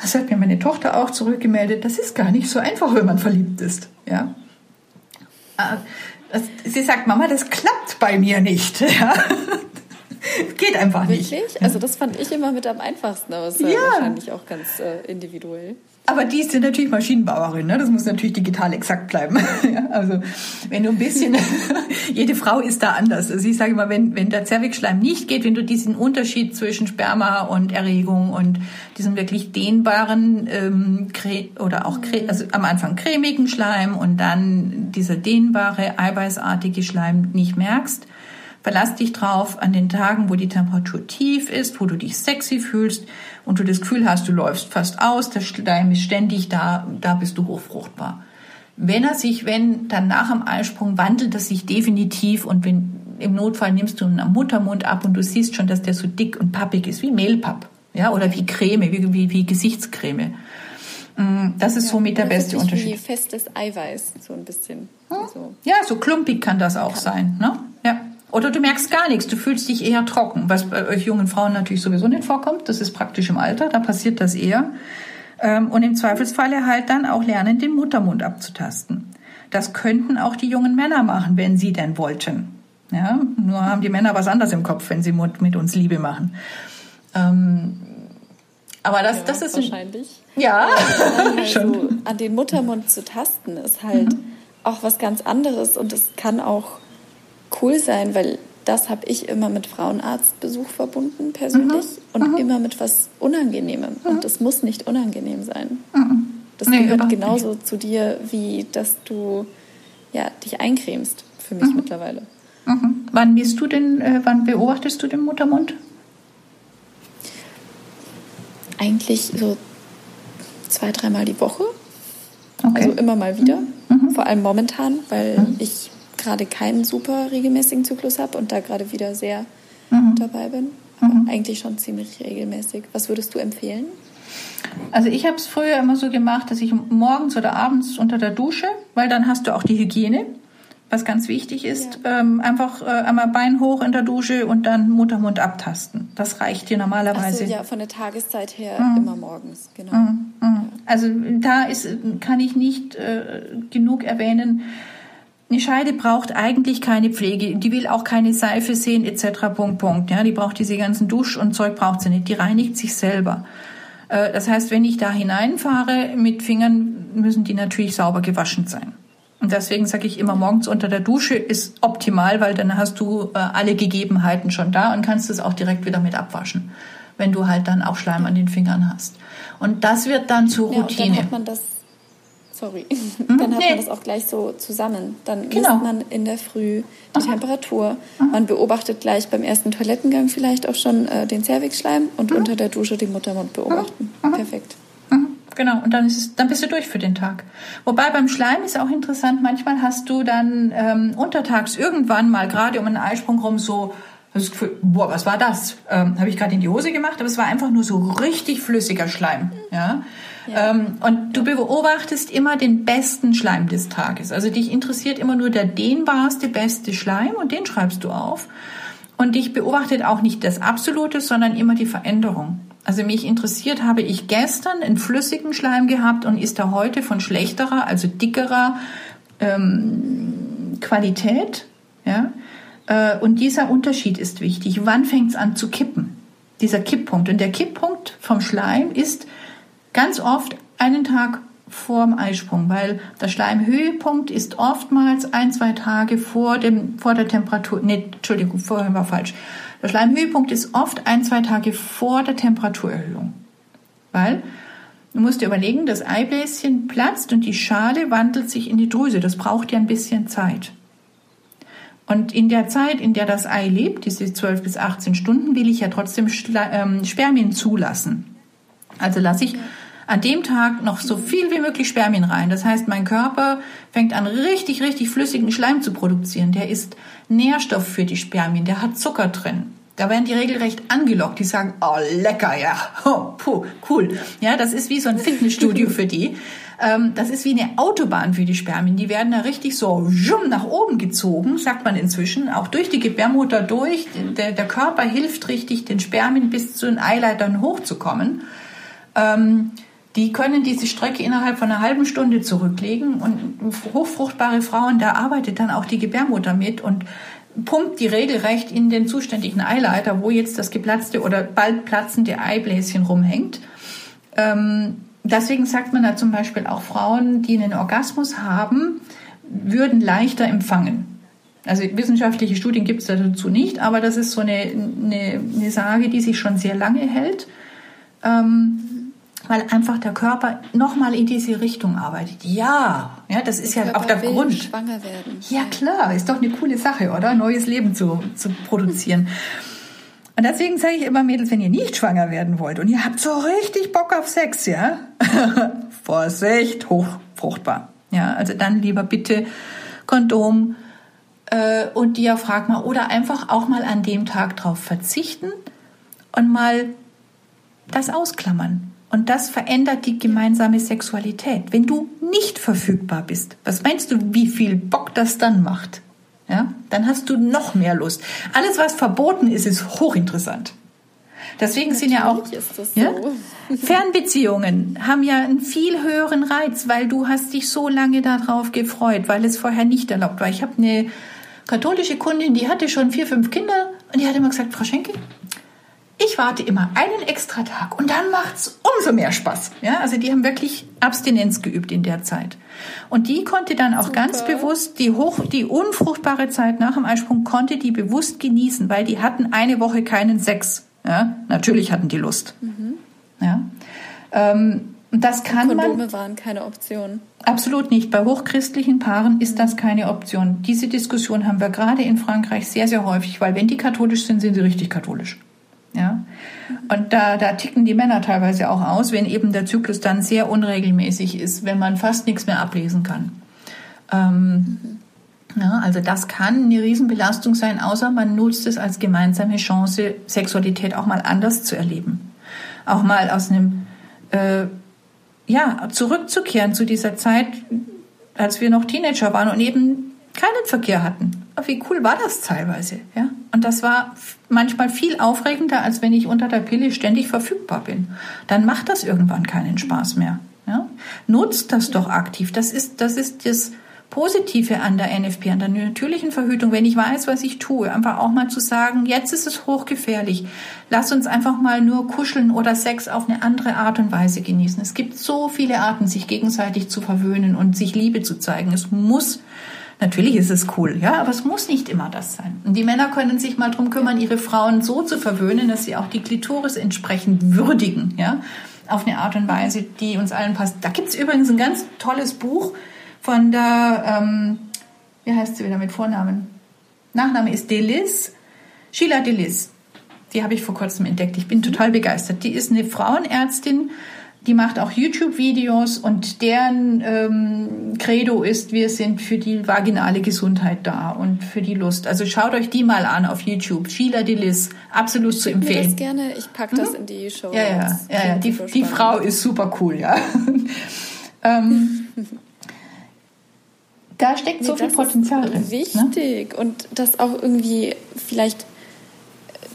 das hat mir meine Tochter auch zurückgemeldet, das ist gar nicht so einfach, wenn man verliebt ist. Ja? Sie sagt, Mama, das klappt bei mir nicht. Ja? Geht einfach nicht. Wirklich? Also das fand ich immer mit am einfachsten, aber es ist ja. wahrscheinlich auch ganz äh, individuell. Aber die sind natürlich Maschinenbauerin, ne? das muss natürlich digital exakt bleiben. ja, also wenn du ein bisschen, jede Frau ist da anders. Also ich sage immer, wenn, wenn der Zervixschleim nicht geht, wenn du diesen Unterschied zwischen Sperma und Erregung und diesen wirklich dehnbaren ähm, oder auch also am Anfang cremigen Schleim und dann dieser dehnbare, eiweißartige Schleim nicht merkst, Verlass dich drauf an den Tagen, wo die Temperatur tief ist, wo du dich sexy fühlst und du das Gefühl hast, du läufst fast aus, der Schleim ist ständig da, da bist du hochfruchtbar. Wenn er sich, wenn dann nach dem Eisprung wandelt er sich definitiv und wenn im Notfall nimmst du einen Muttermund ab und du siehst schon, dass der so dick und pappig ist, wie Mehlpapp, ja, oder wie Creme, wie, wie, wie Gesichtscreme. Mm, das ist ja, somit der beste Unterschied. Wie festes Eiweiß, so ein bisschen. Hm? So. Ja, so klumpig kann das auch kann. sein, ne? Oder du merkst gar nichts, du fühlst dich eher trocken, was bei euch jungen Frauen natürlich sowieso nicht vorkommt. Das ist praktisch im Alter, da passiert das eher. Ähm, und im Zweifelsfalle halt dann auch lernen, den Muttermund abzutasten. Das könnten auch die jungen Männer machen, wenn sie denn wollten. Ja, nur haben die Männer was anderes im Kopf, wenn sie mit uns Liebe machen. Ähm, aber das, ja, das ist wahrscheinlich. Ja, also schon. an den Muttermund zu tasten ist halt mhm. auch was ganz anderes und es kann auch cool sein, weil das habe ich immer mit Frauenarztbesuch verbunden persönlich mhm. und mhm. immer mit was Unangenehmem. Mhm. Und das muss nicht unangenehm sein. Mhm. Das nee, gehört genauso nicht. zu dir, wie dass du ja, dich eincremst, für mich mhm. mittlerweile. Mhm. Wann misst du denn, äh, wann beobachtest du den Muttermund? Eigentlich so zwei, dreimal die Woche. Okay. Also immer mal wieder. Vor allem momentan, weil ich gerade keinen super regelmäßigen Zyklus habe und da gerade wieder sehr mhm. dabei bin. Aber mhm. eigentlich schon ziemlich regelmäßig. Was würdest du empfehlen? Also ich habe es früher immer so gemacht, dass ich morgens oder abends unter der Dusche, weil dann hast du auch die Hygiene, was ganz wichtig ist, ja. ähm, einfach äh, einmal Bein hoch in der Dusche und dann Muttermund abtasten. Das reicht dir normalerweise. So, ja, von der Tageszeit her mhm. immer morgens, genau. Mhm. Mhm. Also da ist, kann ich nicht äh, genug erwähnen, eine Scheide braucht eigentlich keine Pflege. Die will auch keine Seife sehen etc. Punkt, Punkt. Ja, die braucht diese ganzen Dusch und Zeug braucht sie nicht. Die reinigt sich selber. Äh, das heißt, wenn ich da hineinfahre mit Fingern, müssen die natürlich sauber gewaschen sein. Und deswegen sage ich immer, morgens unter der Dusche ist optimal, weil dann hast du äh, alle Gegebenheiten schon da und kannst es auch direkt wieder mit abwaschen, wenn du halt dann auch Schleim an den Fingern hast. Und das wird dann zur Routine. Ja, und dann hat man das sorry, mhm, dann hat nee. man das auch gleich so zusammen. Dann genau. misst man in der Früh die Aha. Temperatur. Aha. Man beobachtet gleich beim ersten Toilettengang vielleicht auch schon äh, den Zervixschleim und mhm. unter der Dusche den Muttermund beobachten. Mhm. Perfekt. Genau, und dann, ist es, dann bist du durch für den Tag. Wobei beim Schleim ist auch interessant, manchmal hast du dann ähm, untertags irgendwann mal gerade um einen Eisprung rum so das Gefühl, boah, was war das? Ähm, Habe ich gerade in die Hose gemacht, aber es war einfach nur so richtig flüssiger Schleim. Ja? Ähm, und du beobachtest immer den besten Schleim des Tages. Also dich interessiert immer nur der dehnbarste, beste Schleim und den schreibst du auf. Und dich beobachtet auch nicht das Absolute, sondern immer die Veränderung. Also mich interessiert, habe ich gestern einen flüssigen Schleim gehabt und ist er heute von schlechterer, also dickerer ähm, Qualität? Ja? Äh, und dieser Unterschied ist wichtig. Wann fängt es an zu kippen? Dieser Kipppunkt. Und der Kipppunkt vom Schleim ist Ganz oft einen Tag vorm Eisprung, weil der Schleimhöhepunkt ist oftmals ein, zwei Tage vor dem, vor der Temperatur, nee, Entschuldigung, vorher war falsch. Der Schleimhöhepunkt ist oft ein, zwei Tage vor der Temperaturerhöhung. Weil, du musst dir überlegen, das Eibläschen platzt und die Schale wandelt sich in die Drüse. Das braucht ja ein bisschen Zeit. Und in der Zeit, in der das Ei lebt, diese 12 bis 18 Stunden, will ich ja trotzdem ähm, Spermien zulassen. Also lasse ich an dem Tag noch so viel wie möglich Spermien rein. Das heißt, mein Körper fängt an, richtig, richtig flüssigen Schleim zu produzieren. Der ist Nährstoff für die Spermien, der hat Zucker drin. Da werden die regelrecht angelockt. Die sagen, oh, lecker, ja, oh, puh, cool. Ja, das ist wie so ein Fitnessstudio für die. Ähm, das ist wie eine Autobahn für die Spermien. Die werden da richtig so nach oben gezogen, sagt man inzwischen, auch durch die Gebärmutter durch. Der, der Körper hilft richtig, den Spermien bis zu den Eileitern hochzukommen. Ähm, die können diese Strecke innerhalb von einer halben Stunde zurücklegen und hochfruchtbare Frauen, da arbeitet dann auch die Gebärmutter mit und pumpt die regelrecht in den zuständigen Eileiter, wo jetzt das geplatzte oder bald platzende Eibläschen rumhängt. Ähm, deswegen sagt man da zum Beispiel auch Frauen, die einen Orgasmus haben, würden leichter empfangen. Also wissenschaftliche Studien gibt es dazu nicht, aber das ist so eine, eine, eine Sage, die sich schon sehr lange hält. Ähm, weil einfach der Körper nochmal in diese Richtung arbeitet. Ja, ja, das ist der ja auch der Grund. Schwanger werden. Ja, klar, ist doch eine coole Sache, oder? Neues Leben zu, zu produzieren. Und deswegen sage ich immer, Mädels, wenn ihr nicht schwanger werden wollt und ihr habt so richtig Bock auf Sex, ja, Vorsicht, hochfruchtbar. Ja, also dann lieber bitte Kondom äh, und Diaphragma oder einfach auch mal an dem Tag drauf verzichten und mal das ausklammern. Und das verändert die gemeinsame Sexualität. Wenn du nicht verfügbar bist, was meinst du, wie viel Bock das dann macht? Ja, dann hast du noch mehr Lust. Alles, was verboten ist, ist hochinteressant. Deswegen Natürlich sind ja auch so. ja, Fernbeziehungen haben ja einen viel höheren Reiz, weil du hast dich so lange darauf gefreut, weil es vorher nicht erlaubt war. Ich habe eine katholische Kundin, die hatte schon vier, fünf Kinder und die hat immer gesagt, Frau Schenke, ich warte immer einen extra Tag und dann macht's umso mehr Spaß. Ja, also die haben wirklich Abstinenz geübt in der Zeit. Und die konnte dann auch Super. ganz bewusst die hoch, die unfruchtbare Zeit nach dem Eisprung konnte die bewusst genießen, weil die hatten eine Woche keinen Sex. Ja, natürlich hatten die Lust. Mhm. Ja, ähm, das kann Kondome man. waren keine Option. Absolut nicht. Bei hochchristlichen Paaren ist das keine Option. Diese Diskussion haben wir gerade in Frankreich sehr, sehr häufig, weil wenn die katholisch sind, sind sie richtig katholisch. Und da, da ticken die Männer teilweise auch aus, wenn eben der Zyklus dann sehr unregelmäßig ist, wenn man fast nichts mehr ablesen kann. Ähm, ja, also das kann eine Riesenbelastung sein, außer man nutzt es als gemeinsame Chance, Sexualität auch mal anders zu erleben. Auch mal aus einem, äh, ja, zurückzukehren zu dieser Zeit, als wir noch Teenager waren und eben keinen Verkehr hatten wie cool war das teilweise, ja? Und das war manchmal viel aufregender, als wenn ich unter der Pille ständig verfügbar bin. Dann macht das irgendwann keinen Spaß mehr, ja? Nutzt das doch aktiv. Das ist, das ist das Positive an der NFP, an der natürlichen Verhütung, wenn ich weiß, was ich tue, einfach auch mal zu sagen, jetzt ist es hochgefährlich. Lass uns einfach mal nur kuscheln oder Sex auf eine andere Art und Weise genießen. Es gibt so viele Arten, sich gegenseitig zu verwöhnen und sich Liebe zu zeigen. Es muss Natürlich ist es cool, ja, aber es muss nicht immer das sein. Und die Männer können sich mal drum kümmern, ihre Frauen so zu verwöhnen, dass sie auch die Klitoris entsprechend würdigen, ja, auf eine Art und Weise, die uns allen passt. Da gibt's übrigens ein ganz tolles Buch von der, ähm, wie heißt sie wieder mit Vornamen? Nachname ist Delis, Sheila Delis. Die habe ich vor kurzem entdeckt. Ich bin total begeistert. Die ist eine Frauenärztin, die macht auch YouTube-Videos und deren ähm, Credo ist, wir sind für die vaginale Gesundheit da und für die Lust. Also schaut euch die mal an auf YouTube. Sheila Delis, absolut zu empfehlen. Ich das gerne, ich packe das mhm. in die Show. Ja, ja, ja, ja. Die, die Frau ist super cool, ja. ähm, da steckt nee, so viel Potenzial drin. Wichtig ne? und das auch irgendwie vielleicht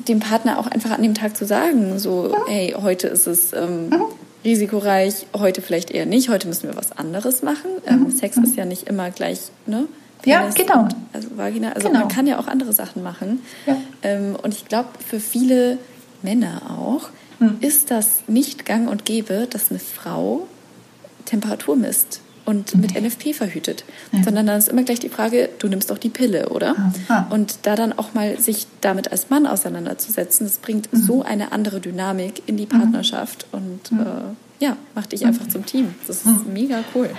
dem Partner auch einfach an dem Tag zu sagen, so, ja. hey, heute ist es ähm, mhm risikoreich, heute vielleicht eher nicht, heute müssen wir was anderes machen. Ähm, mhm. Sex ist ja nicht immer gleich, ne? Penis ja, genau. Und, also Vagina, also genau. man kann ja auch andere Sachen machen. Ja. Ähm, und ich glaube, für viele Männer auch mhm. ist das nicht gang und gäbe, dass eine Frau Temperatur misst und mit nee. NFP verhütet, ja. sondern dann ist immer gleich die Frage, du nimmst doch die Pille, oder? Ah. Und da dann auch mal sich damit als Mann auseinanderzusetzen, das bringt mhm. so eine andere Dynamik in die mhm. Partnerschaft und mhm. äh, ja, macht dich einfach zum Team. Das ist mhm. mega cool.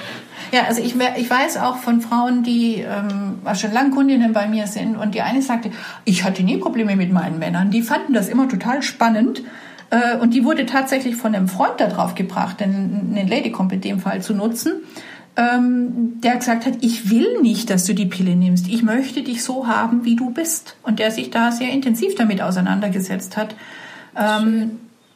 Ja, also ich, ich weiß auch von Frauen, die ähm, schon lange Kundinnen bei mir sind und die eine sagte, ich hatte nie Probleme mit meinen Männern. Die fanden das immer total spannend. Äh, und die wurde tatsächlich von einem Freund darauf gebracht, den, den Ladycomp in dem Fall zu nutzen ähm, der gesagt hat, ich will nicht, dass du die Pille nimmst. Ich möchte dich so haben, wie du bist. Und der sich da sehr intensiv damit auseinandergesetzt hat. Ähm,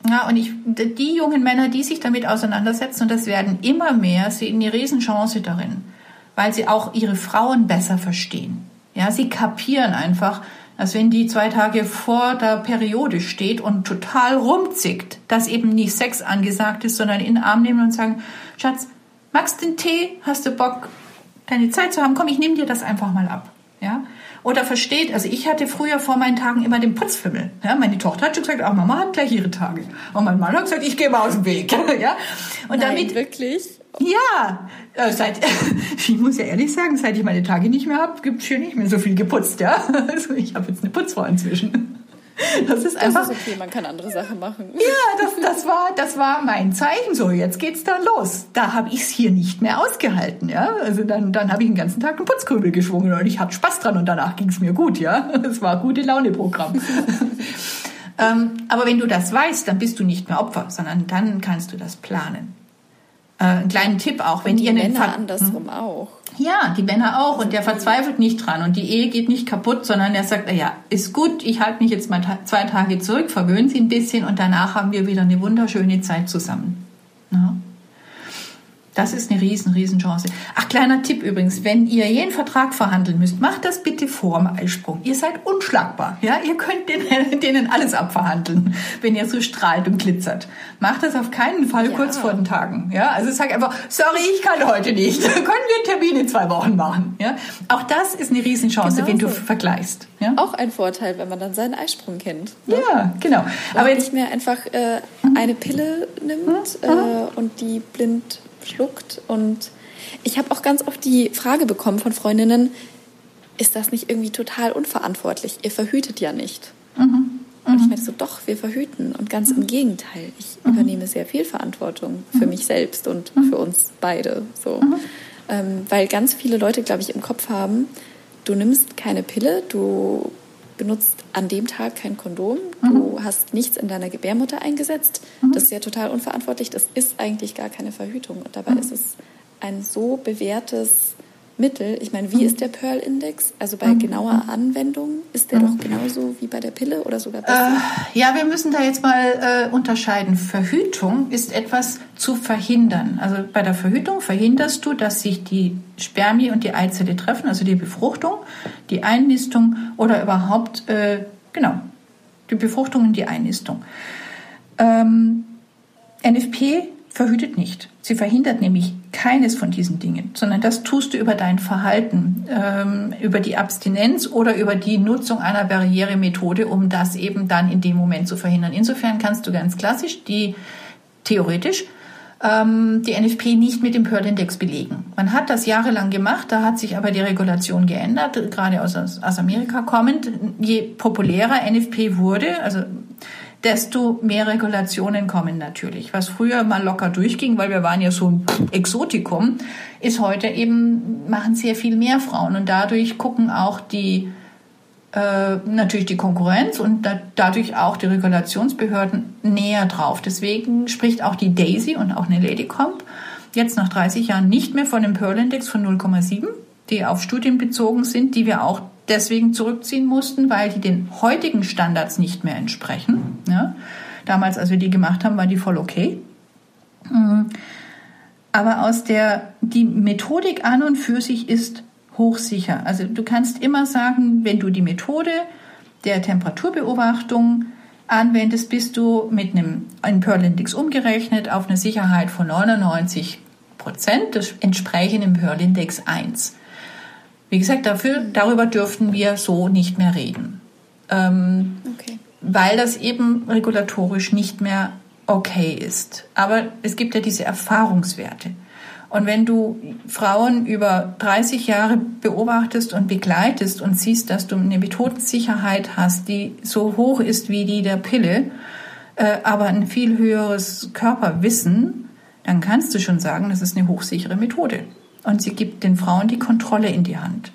ja, und ich, die jungen Männer, die sich damit auseinandersetzen, und das werden immer mehr, sehen eine Riesenchance darin, weil sie auch ihre Frauen besser verstehen. Ja, sie kapieren einfach, dass wenn die zwei Tage vor der Periode steht und total rumzickt, dass eben nicht Sex angesagt ist, sondern in den Arm nehmen und sagen, Schatz, magst den Tee? Hast du Bock, deine Zeit zu haben? Komm, ich nehme dir das einfach mal ab. Ja? oder versteht, also ich hatte früher vor meinen Tagen immer den Putzfimmel. Ja, meine Tochter hat schon gesagt, ach, Mama hat gleich ihre Tage. Und mein Mann hat gesagt, ich gehe mal aus dem Weg. ja, und Nein, damit wirklich. Ja, äh, seit, ich muss ja ehrlich sagen, seit ich meine Tage nicht mehr habe, gibt es hier nicht mehr so viel geputzt. Ja, also ich habe jetzt eine Putzfrau inzwischen. Das ist einfach. Das ist okay, man kann andere Sachen machen. Ja, das, das, war, das war mein Zeichen. So, jetzt geht's dann los. Da habe ich es hier nicht mehr ausgehalten. Ja? Also dann, dann habe ich den ganzen Tag einen Putzkürbel geschwungen und ich hatte Spaß dran und danach ging es mir gut. Ja, Es war gute Laune-Programm. ähm, aber wenn du das weißt, dann bist du nicht mehr Opfer, sondern dann kannst du das planen. Äh, einen kleinen Tipp auch, wenn und die ihr Männer Ver andersrum hm? auch. Ja, die Männer auch und der verzweifelt nicht dran und die Ehe geht nicht kaputt, sondern er sagt, ja, ist gut, ich halte mich jetzt mal zwei Tage zurück, verwöhne sie ein bisschen und danach haben wir wieder eine wunderschöne Zeit zusammen. Ja. Das ist eine riesen, riesen Chance. Ach, kleiner Tipp übrigens, wenn ihr jeden Vertrag verhandeln müsst, macht das bitte vor dem Eisprung. Ihr seid unschlagbar. Ja, ihr könnt denen, denen alles abverhandeln, wenn ihr so strahlt und glitzert. Macht das auf keinen Fall ja. kurz vor den Tagen. Ja, also sag einfach, sorry, ich kann heute nicht. Können wir einen Termin in zwei Wochen machen? Ja, auch das ist eine Riesenchance, genau wenn du vergleichst. Ja? Auch ein Vorteil, wenn man dann seinen Eisprung kennt. Ne? Ja, genau. Aber jetzt nicht mehr einfach äh, eine Pille nimmt mhm. äh, und die blind schluckt. Und ich habe auch ganz oft die Frage bekommen von Freundinnen, ist das nicht irgendwie total unverantwortlich? Ihr verhütet ja nicht. Mhm. Und ich mhm. meinte so, doch, wir verhüten. Und ganz im Gegenteil, ich mhm. übernehme sehr viel Verantwortung für mhm. mich selbst und mhm. für uns beide. So. Mhm. Ähm, weil ganz viele Leute, glaube ich, im Kopf haben, du nimmst keine Pille, du benutzt an dem Tag kein Kondom, du mhm. hast nichts in deiner Gebärmutter eingesetzt. Mhm. Das ist ja total unverantwortlich. Das ist eigentlich gar keine Verhütung. Und dabei mhm. ist es ein so bewährtes Mittel. Ich meine, wie ist der Pearl-Index? Also bei mhm. genauer Anwendung ist der mhm. doch genauso wie bei der Pille oder sogar besser? Äh, ja, wir müssen da jetzt mal äh, unterscheiden. Verhütung ist etwas zu verhindern. Also bei der Verhütung verhinderst du, dass sich die Spermie und die Eizelle treffen, also die Befruchtung, die Einnistung oder überhaupt, äh, genau, die Befruchtung und die Einnistung. Ähm, NFP verhütet nicht. Sie verhindert nämlich keines von diesen Dingen, sondern das tust du über dein Verhalten, ähm, über die Abstinenz oder über die Nutzung einer Barrieremethode, um das eben dann in dem Moment zu verhindern. Insofern kannst du ganz klassisch die theoretisch ähm, die NFP nicht mit dem Pearl-Index belegen. Man hat das jahrelang gemacht, da hat sich aber die Regulation geändert, gerade aus, aus Amerika kommend. Je populärer NFP wurde, also desto mehr Regulationen kommen natürlich. Was früher mal locker durchging, weil wir waren ja so ein Exotikum, ist heute eben, machen sehr viel mehr Frauen und dadurch gucken auch die, äh, natürlich die Konkurrenz und da, dadurch auch die Regulationsbehörden näher drauf. Deswegen spricht auch die Daisy und auch eine Ladycomp jetzt nach 30 Jahren nicht mehr von dem Pearl Index von 0,7, die auf Studien bezogen sind, die wir auch deswegen zurückziehen mussten, weil die den heutigen Standards nicht mehr entsprechen. Ja? Damals, als wir die gemacht haben, war die voll okay. Mhm. Aber aus der, die Methodik an und für sich ist hochsicher. Also du kannst immer sagen, wenn du die Methode der Temperaturbeobachtung anwendest, bist du mit einem, einem Pearl Index umgerechnet auf eine Sicherheit von 99 Prozent. Das entsprechen im Pearl Index 1. Wie gesagt, dafür, darüber dürften wir so nicht mehr reden. Ähm, okay. Weil das eben regulatorisch nicht mehr okay ist. Aber es gibt ja diese Erfahrungswerte. Und wenn du Frauen über 30 Jahre beobachtest und begleitest und siehst, dass du eine Methodensicherheit hast, die so hoch ist wie die der Pille, äh, aber ein viel höheres Körperwissen, dann kannst du schon sagen, das ist eine hochsichere Methode und sie gibt den Frauen die Kontrolle in die Hand.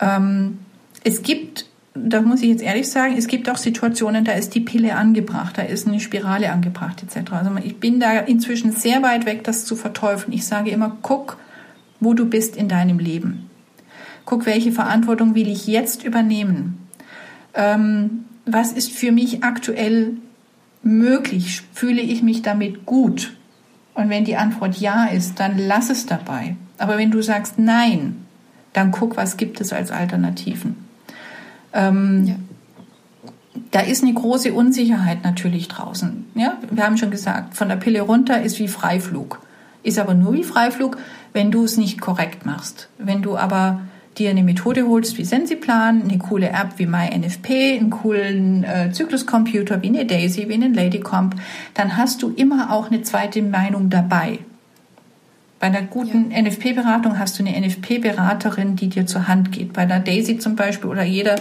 Ähm, es gibt, da muss ich jetzt ehrlich sagen, es gibt auch Situationen, da ist die Pille angebracht, da ist eine Spirale angebracht etc. Also ich bin da inzwischen sehr weit weg, das zu verteufeln. Ich sage immer, guck, wo du bist in deinem Leben. Guck, welche Verantwortung will ich jetzt übernehmen? Ähm, was ist für mich aktuell möglich? Fühle ich mich damit gut? Und wenn die Antwort ja ist, dann lass es dabei. Aber wenn du sagst nein, dann guck, was gibt es als Alternativen. Ähm, ja. Da ist eine große Unsicherheit natürlich draußen. Ja, wir haben schon gesagt, von der Pille runter ist wie Freiflug. Ist aber nur wie Freiflug, wenn du es nicht korrekt machst. Wenn du aber dir eine Methode holst wie Sensiplan, eine coole App wie MyNFP, einen coolen äh, Zykluscomputer wie eine Daisy, wie einen Ladycomp, dann hast du immer auch eine zweite Meinung dabei. Bei einer guten ja. NFP-Beratung hast du eine NFP-Beraterin, die dir zur Hand geht. Bei der Daisy zum Beispiel oder jeder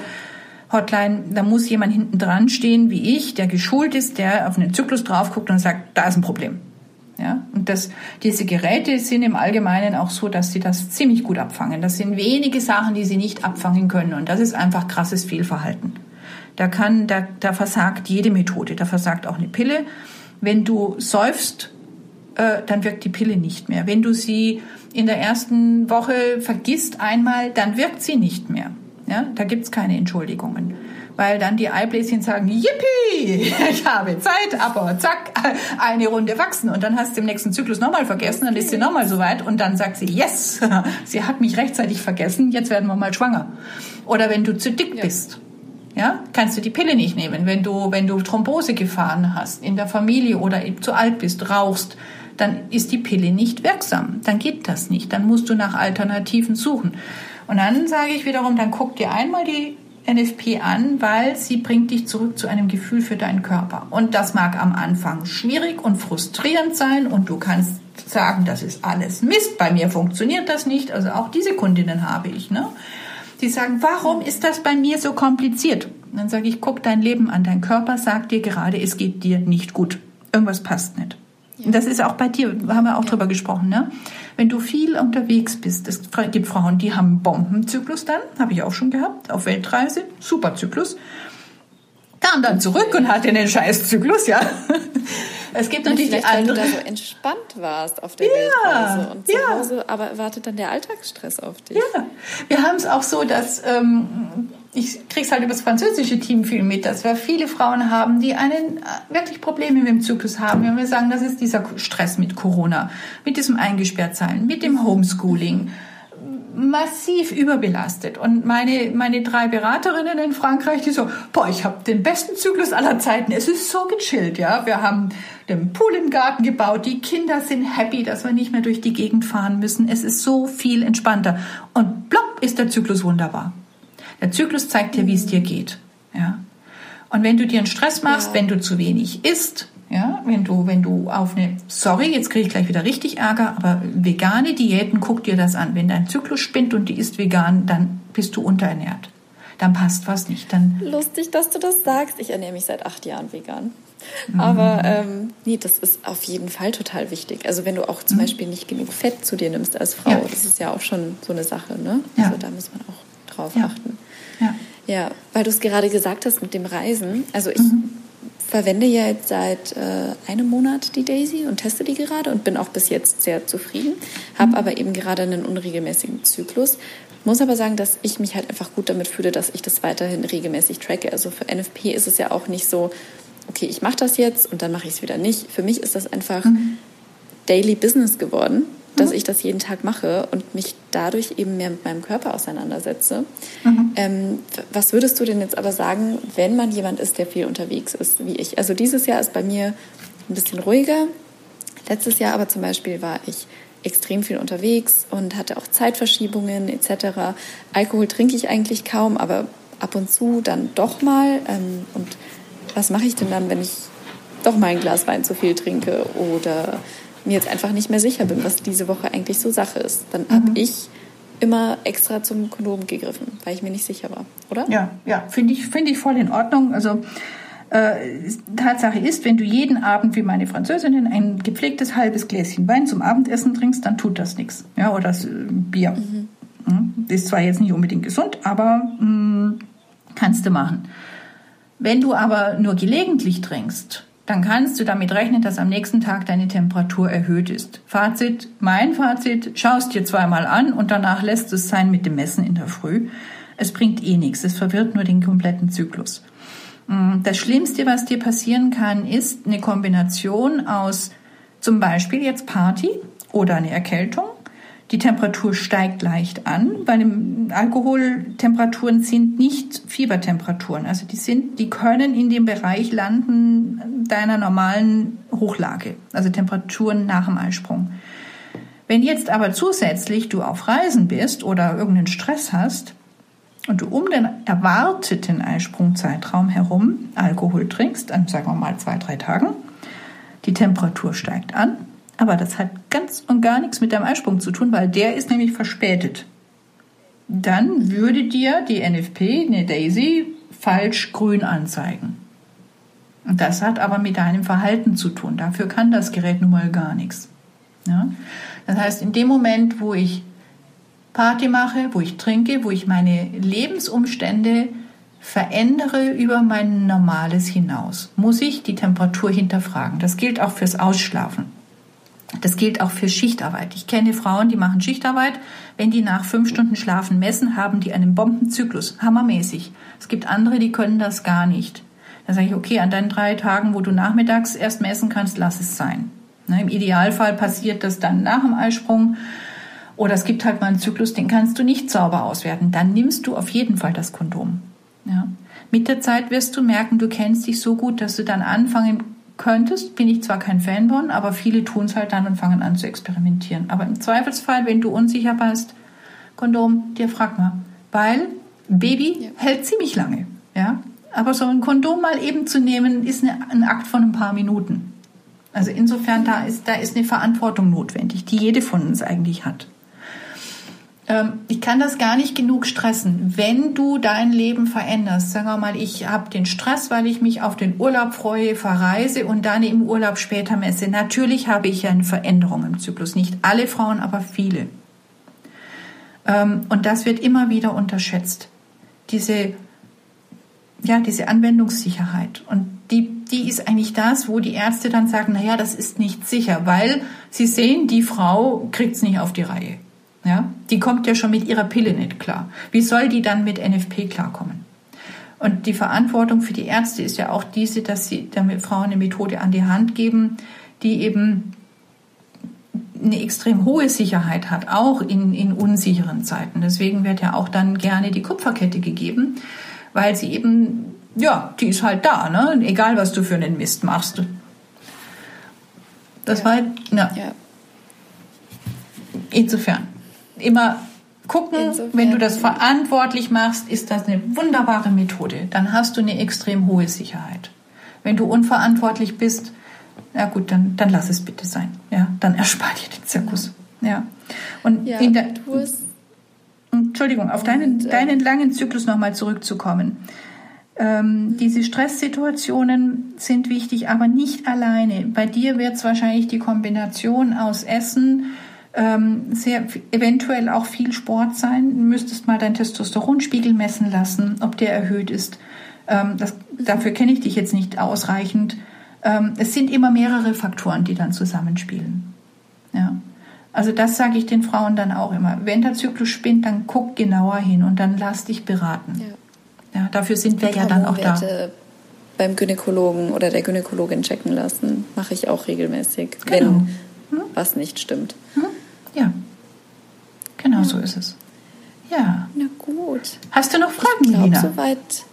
Hotline, da muss jemand hinten dran stehen, wie ich, der geschult ist, der auf einen Zyklus drauf guckt und sagt, da ist ein Problem. Ja, und das, diese Geräte sind im Allgemeinen auch so, dass sie das ziemlich gut abfangen. Das sind wenige Sachen, die sie nicht abfangen können. Und das ist einfach krasses Fehlverhalten. Da kann, da, da versagt jede Methode. Da versagt auch eine Pille. Wenn du säufst, äh, dann wirkt die Pille nicht mehr. Wenn du sie in der ersten Woche vergisst einmal, dann wirkt sie nicht mehr. Ja, da gibt's keine Entschuldigungen. Weil dann die Eibläschen sagen, yippie, ich habe Zeit, aber zack, eine Runde wachsen. Und dann hast du im nächsten Zyklus nochmal vergessen, dann ist sie nochmal so weit und dann sagt sie, yes, sie hat mich rechtzeitig vergessen, jetzt werden wir mal schwanger. Oder wenn du zu dick bist, ja, kannst du die Pille nicht nehmen. Wenn du, wenn du Thrombose gefahren hast in der Familie oder zu alt bist, rauchst, dann ist die Pille nicht wirksam. Dann geht das nicht. Dann musst du nach Alternativen suchen. Und dann sage ich wiederum, dann guck dir einmal die NFP an, weil sie bringt dich zurück zu einem Gefühl für deinen Körper. Und das mag am Anfang schwierig und frustrierend sein und du kannst sagen, das ist alles Mist, bei mir funktioniert das nicht. Also auch diese Kundinnen habe ich, ne? Die sagen, warum ist das bei mir so kompliziert? Und dann sage ich, guck dein Leben an, dein Körper sagt dir gerade, es geht dir nicht gut. Irgendwas passt nicht. Ja. Das ist auch bei dir, haben wir auch ja. drüber gesprochen, ne? Wenn du viel unterwegs bist, es gibt Frauen, die haben Bombenzyklus dann, habe ich auch schon gehabt, auf Weltreise, super Zyklus. Kam dann zurück und hatte einen Scheißzyklus, ja. Es gibt natürlich die andere. Weil du da so entspannt warst auf der ja, Weltreise und zu ja. Hause, aber wartet dann der Alltagsstress auf dich. Ja, wir haben es auch so, dass ähm, ich krieg's halt über das französische Team viel mit, dass wir viele Frauen haben, die einen äh, wirklich Probleme mit dem Zyklus haben. Wenn wir sagen, das ist dieser Stress mit Corona, mit diesem Eingesperrtsein, mit dem Homeschooling, massiv überbelastet. Und meine, meine drei Beraterinnen in Frankreich, die so, boah, ich habe den besten Zyklus aller Zeiten. Es ist so gechillt, ja. Wir haben den Pool im Garten gebaut. Die Kinder sind happy, dass wir nicht mehr durch die Gegend fahren müssen. Es ist so viel entspannter. Und plopp ist der Zyklus wunderbar. Der Zyklus zeigt dir, wie es dir geht. Ja. Und wenn du dir einen Stress machst, ja. wenn du zu wenig isst, ja, wenn du, wenn du auf eine, sorry, jetzt kriege ich gleich wieder richtig Ärger, aber vegane Diäten, guck dir das an. Wenn dein Zyklus spinnt und die ist vegan, dann bist du unterernährt. Dann passt was nicht. Dann Lustig, dass du das sagst. Ich ernähre mich seit acht Jahren vegan. Mhm. Aber ähm, nee, das ist auf jeden Fall total wichtig. Also wenn du auch zum mhm. Beispiel nicht genug Fett zu dir nimmst als Frau, ja. das ist ja auch schon so eine Sache. Ne? Ja. Also da muss man auch drauf ja. achten. Ja. ja, weil du es gerade gesagt hast mit dem Reisen. Also ich mhm verwende ja jetzt seit äh, einem Monat die Daisy und teste die gerade und bin auch bis jetzt sehr zufrieden, habe mhm. aber eben gerade einen unregelmäßigen Zyklus. Muss aber sagen, dass ich mich halt einfach gut damit fühle, dass ich das weiterhin regelmäßig tracke. Also für NFP ist es ja auch nicht so, okay, ich mache das jetzt und dann mache ich es wieder nicht. Für mich ist das einfach mhm. Daily Business geworden dass mhm. ich das jeden Tag mache und mich dadurch eben mehr mit meinem Körper auseinandersetze. Mhm. Ähm, was würdest du denn jetzt aber sagen, wenn man jemand ist, der viel unterwegs ist, wie ich? Also dieses Jahr ist bei mir ein bisschen ruhiger. Letztes Jahr aber zum Beispiel war ich extrem viel unterwegs und hatte auch Zeitverschiebungen etc. Alkohol trinke ich eigentlich kaum, aber ab und zu dann doch mal. Ähm, und was mache ich denn dann, wenn ich doch mal ein Glas Wein zu viel trinke oder mir jetzt einfach nicht mehr sicher bin, was diese Woche eigentlich so Sache ist, dann mhm. habe ich immer extra zum Kondom gegriffen, weil ich mir nicht sicher war, oder? Ja, ja, finde ich, finde ich voll in Ordnung. Also äh, Tatsache ist, wenn du jeden Abend wie meine Französinnen ein gepflegtes halbes Gläschen Wein zum Abendessen trinkst, dann tut das nichts. Ja, oder das äh, Bier. Mhm. Hm? Ist zwar jetzt nicht unbedingt gesund, aber mh, hm, kannst du machen. Wenn du aber nur gelegentlich trinkst, dann kannst du damit rechnen, dass am nächsten Tag deine Temperatur erhöht ist. Fazit, mein Fazit, schaust dir zweimal an und danach lässt es sein mit dem Messen in der Früh. Es bringt eh nichts, es verwirrt nur den kompletten Zyklus. Mm, das Schlimmste, was dir passieren kann, ist eine Kombination aus zum Beispiel jetzt Party oder eine Erkältung die Temperatur steigt leicht an, weil Alkoholtemperaturen sind nicht Fiebertemperaturen. Also die sind, die können in dem Bereich landen deiner normalen Hochlage, also Temperaturen nach dem Eisprung. Wenn jetzt aber zusätzlich du auf Reisen bist oder irgendeinen Stress hast und du um den erwarteten Eisprungzeitraum herum Alkohol trinkst, an sagen wir mal zwei, drei Tagen, die Temperatur steigt an, aber das hat ganz und gar nichts mit deinem Eisprung zu tun, weil der ist nämlich verspätet. Dann würde dir die NFP, eine Daisy, falsch grün anzeigen. Das hat aber mit deinem Verhalten zu tun. Dafür kann das Gerät nun mal gar nichts. Ja? Das heißt, in dem Moment, wo ich Party mache, wo ich trinke, wo ich meine Lebensumstände verändere über mein Normales hinaus, muss ich die Temperatur hinterfragen. Das gilt auch fürs Ausschlafen. Das gilt auch für Schichtarbeit. Ich kenne Frauen, die machen Schichtarbeit. Wenn die nach fünf Stunden Schlafen messen, haben die einen Bombenzyklus. Hammermäßig. Es gibt andere, die können das gar nicht. Da sage ich, okay, an deinen drei Tagen, wo du nachmittags erst messen kannst, lass es sein. Ne, Im Idealfall passiert das dann nach dem Eisprung. Oder es gibt halt mal einen Zyklus, den kannst du nicht sauber auswerten. Dann nimmst du auf jeden Fall das Kondom. Ja. Mit der Zeit wirst du merken, du kennst dich so gut, dass du dann anfangen könntest. Bin ich zwar kein Fan von, aber viele tun es halt dann und fangen an zu experimentieren. Aber im Zweifelsfall, wenn du unsicher bist, Kondom, dir frag mal. Weil Baby ja. hält ziemlich lange. Ja. Aber so ein Kondom mal eben zu nehmen, ist eine, ein Akt von ein paar Minuten. Also insofern, da ist, da ist eine Verantwortung notwendig, die jede von uns eigentlich hat. Ähm, ich kann das gar nicht genug stressen. Wenn du dein Leben veränderst, sagen wir mal, ich habe den Stress, weil ich mich auf den Urlaub freue, verreise und dann im Urlaub später messe. Natürlich habe ich eine Veränderung im Zyklus. Nicht alle Frauen, aber viele. Ähm, und das wird immer wieder unterschätzt. Diese, ja, diese Anwendungssicherheit. Und die, die ist eigentlich das, wo die Ärzte dann sagen, naja, das ist nicht sicher, weil sie sehen, die Frau kriegt es nicht auf die Reihe. Die kommt ja schon mit ihrer Pille nicht klar. Wie soll die dann mit NFP klarkommen? Und die Verantwortung für die Ärzte ist ja auch diese, dass sie damit Frauen eine Methode an die Hand geben, die eben eine extrem hohe Sicherheit hat, auch in, in unsicheren Zeiten. Deswegen wird ja auch dann gerne die Kupferkette gegeben, weil sie eben ja, die ist halt da, ne? Egal, was du für einen Mist machst. Das ja. war halt, ja. ja. Insofern, immer gucken, Insofern, wenn du das verantwortlich machst, ist das eine wunderbare Methode. Dann hast du eine extrem hohe Sicherheit. Wenn du unverantwortlich bist, ja gut, dann, dann lass es bitte sein. Ja, dann erspar dir den Zirkus. Ja. Und ja, in der, Entschuldigung, auf deinen, und, äh, deinen langen Zyklus nochmal zurückzukommen. Ähm, diese Stresssituationen sind wichtig, aber nicht alleine. Bei dir wird es wahrscheinlich die Kombination aus Essen, ähm, sehr eventuell auch viel Sport sein. Du müsstest mal deinen Testosteronspiegel messen lassen, ob der erhöht ist. Ähm, das, dafür kenne ich dich jetzt nicht ausreichend. Ähm, es sind immer mehrere Faktoren, die dann zusammenspielen. Ja. Also das sage ich den Frauen dann auch immer. Wenn der Zyklus spinnt, dann guck genauer hin und dann lass dich beraten. Ja. Ja, dafür sind wir ja dann auch da. Beim Gynäkologen oder der Gynäkologin checken lassen, mache ich auch regelmäßig, genau. wenn hm? was nicht stimmt. Hm? Ja, genau ja. so ist es. Ja. Na gut. Hast du noch Fragen, ich glaub, Lina? Soweit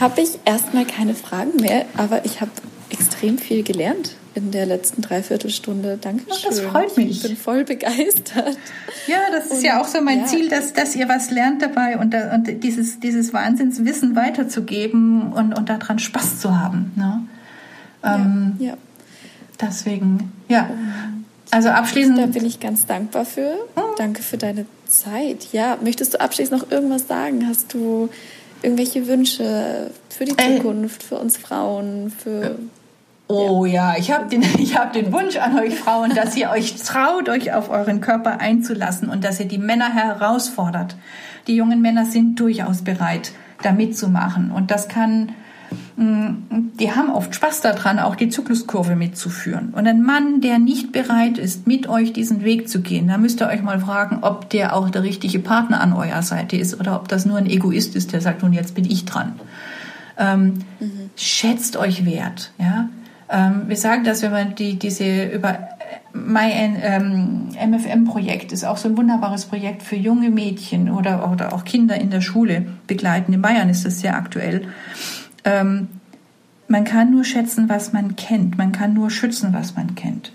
habe ich erstmal keine Fragen mehr, aber ich habe extrem viel gelernt in der letzten Dreiviertelstunde. Dankeschön. Das freut mich. Ich bin voll begeistert. Ja, das ist und, ja auch so mein ja. Ziel, dass, dass ihr was lernt dabei und, und dieses, dieses Wahnsinnswissen weiterzugeben und, und daran Spaß zu haben. Ne? Ähm, ja, ja. Deswegen, ja. Also abschließend. Da bin ich ganz dankbar für. Hm. Danke für deine Zeit. Ja, möchtest du abschließend noch irgendwas sagen? Hast du irgendwelche Wünsche für die äh. Zukunft, äh, für uns Frauen, für Oh ja, ich habe den, hab den Wunsch an euch Frauen, dass ihr euch traut, euch auf euren Körper einzulassen und dass ihr die Männer herausfordert. Die jungen Männer sind durchaus bereit, da mitzumachen. Und das kann, die haben oft Spaß daran, auch die Zykluskurve mitzuführen. Und ein Mann, der nicht bereit ist, mit euch diesen Weg zu gehen, da müsst ihr euch mal fragen, ob der auch der richtige Partner an eurer Seite ist oder ob das nur ein Egoist ist, der sagt, nun jetzt bin ich dran. Ähm, mhm. Schätzt euch wert, ja ähm, wir sagen das, wenn man die, diese über mein ähm, MFM-Projekt ist auch so ein wunderbares Projekt für junge Mädchen oder, oder auch Kinder in der Schule begleiten. In Bayern ist das sehr aktuell. Ähm, man kann nur schätzen, was man kennt. Man kann nur schützen, was man kennt.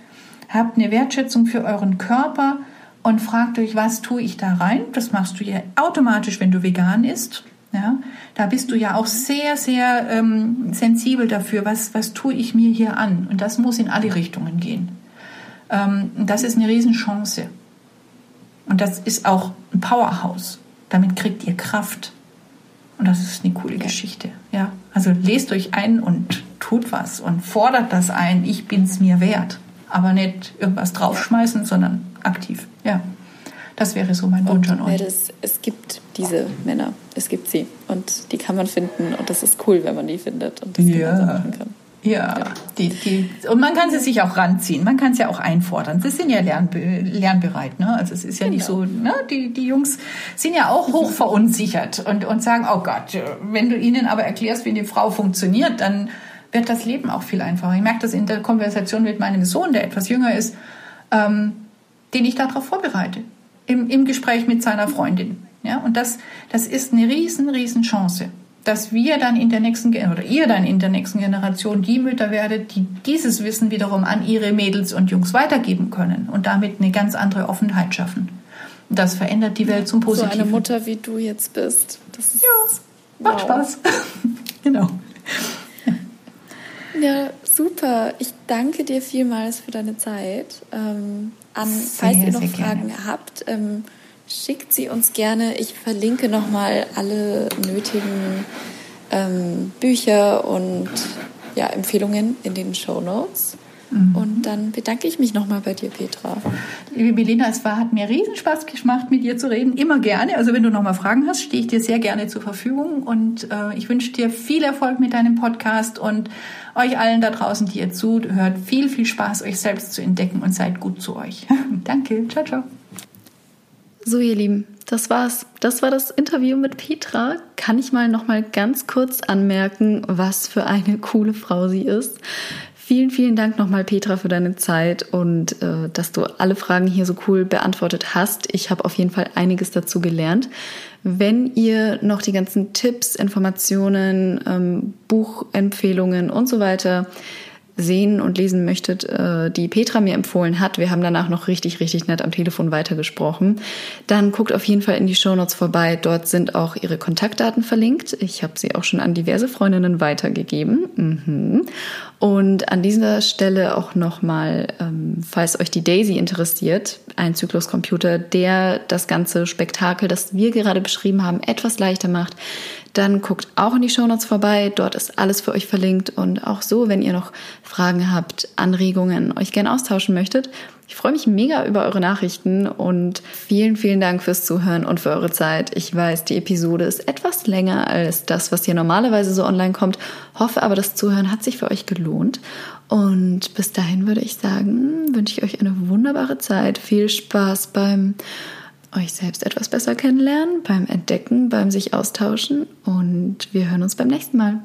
Habt eine Wertschätzung für euren Körper und fragt euch, was tue ich da rein? Das machst du ja automatisch, wenn du vegan isst. Ja, da bist du ja auch sehr, sehr ähm, sensibel dafür, was, was tue ich mir hier an. Und das muss in alle Richtungen gehen. Ähm, das ist eine Riesenchance. Und das ist auch ein Powerhouse. Damit kriegt ihr Kraft. Und das ist eine coole. Geschichte. Ja, also lest euch ein und tut was und fordert das ein. Ich bin's mir wert. Aber nicht irgendwas draufschmeißen, sondern aktiv. Ja. Das wäre so mein Wunsch an euch. Das, es gibt diese Männer, es gibt sie und die kann man finden und das ist cool, wenn man die findet und das ja. machen kann. Ja. Die, die, und man kann sie sich auch ranziehen, man kann sie ja auch einfordern. Sie sind ja lernbe lernbereit, ne? Also es ist ja genau. nicht so, ne? Die, die Jungs sind ja auch hoch verunsichert und, und sagen, oh Gott, wenn du ihnen aber erklärst, wie eine Frau funktioniert, dann wird das Leben auch viel einfacher. Ich merke das in der Konversation mit meinem Sohn, der etwas jünger ist, ähm, den ich darauf vorbereite im, im Gespräch mit seiner Freundin. Ja, und das, das ist eine riesen, riesen Chance, dass wir dann in der nächsten, oder ihr dann in der nächsten Generation die Mütter werdet, die dieses Wissen wiederum an ihre Mädels und Jungs weitergeben können und damit eine ganz andere Offenheit schaffen. Das verändert die Welt zum Positiven. So eine Mutter, wie du jetzt bist. Das ist, ja, macht wow. Spaß. genau. Ja, super. Ich danke dir vielmals für deine Zeit. Ähm, an, falls ihr noch Fragen gerne. habt, ähm, schickt sie uns gerne. Ich verlinke nochmal alle nötigen ähm, Bücher und ja, Empfehlungen in den Show Notes. Mhm. Und dann bedanke ich mich nochmal bei dir, Petra. Liebe Melina, es war, hat mir riesen Spaß gemacht, mit dir zu reden. Immer gerne. Also wenn du nochmal Fragen hast, stehe ich dir sehr gerne zur Verfügung. Und äh, ich wünsche dir viel Erfolg mit deinem Podcast und euch allen da draußen, die ihr zuhört, viel, viel Spaß, euch selbst zu entdecken und seid gut zu euch. Danke. Ciao, ciao. So, ihr Lieben, das war's. Das war das Interview mit Petra. Kann ich mal noch mal ganz kurz anmerken, was für eine coole Frau sie ist. Vielen, vielen Dank nochmal, Petra, für deine Zeit und äh, dass du alle Fragen hier so cool beantwortet hast. Ich habe auf jeden Fall einiges dazu gelernt. Wenn ihr noch die ganzen Tipps, Informationen, ähm, Buchempfehlungen und so weiter sehen und lesen möchtet, äh, die Petra mir empfohlen hat, wir haben danach noch richtig, richtig nett am Telefon weitergesprochen, dann guckt auf jeden Fall in die Shownotes vorbei. Dort sind auch ihre Kontaktdaten verlinkt. Ich habe sie auch schon an diverse Freundinnen weitergegeben. Mhm. Und an dieser Stelle auch nochmal, ähm, falls euch die Daisy interessiert, ein Zykluscomputer, der das ganze Spektakel, das wir gerade beschrieben haben, etwas leichter macht, dann guckt auch in die Shownotes vorbei. Dort ist alles für euch verlinkt. Und auch so, wenn ihr noch Fragen habt, Anregungen, euch gerne austauschen möchtet. Ich freue mich mega über eure Nachrichten und vielen, vielen Dank fürs Zuhören und für eure Zeit. Ich weiß, die Episode ist etwas länger als das, was hier normalerweise so online kommt. Hoffe aber, das Zuhören hat sich für euch gelohnt. Und bis dahin würde ich sagen, wünsche ich euch eine wunderbare Zeit. Viel Spaß beim euch selbst etwas besser kennenlernen, beim Entdecken, beim sich austauschen und wir hören uns beim nächsten Mal.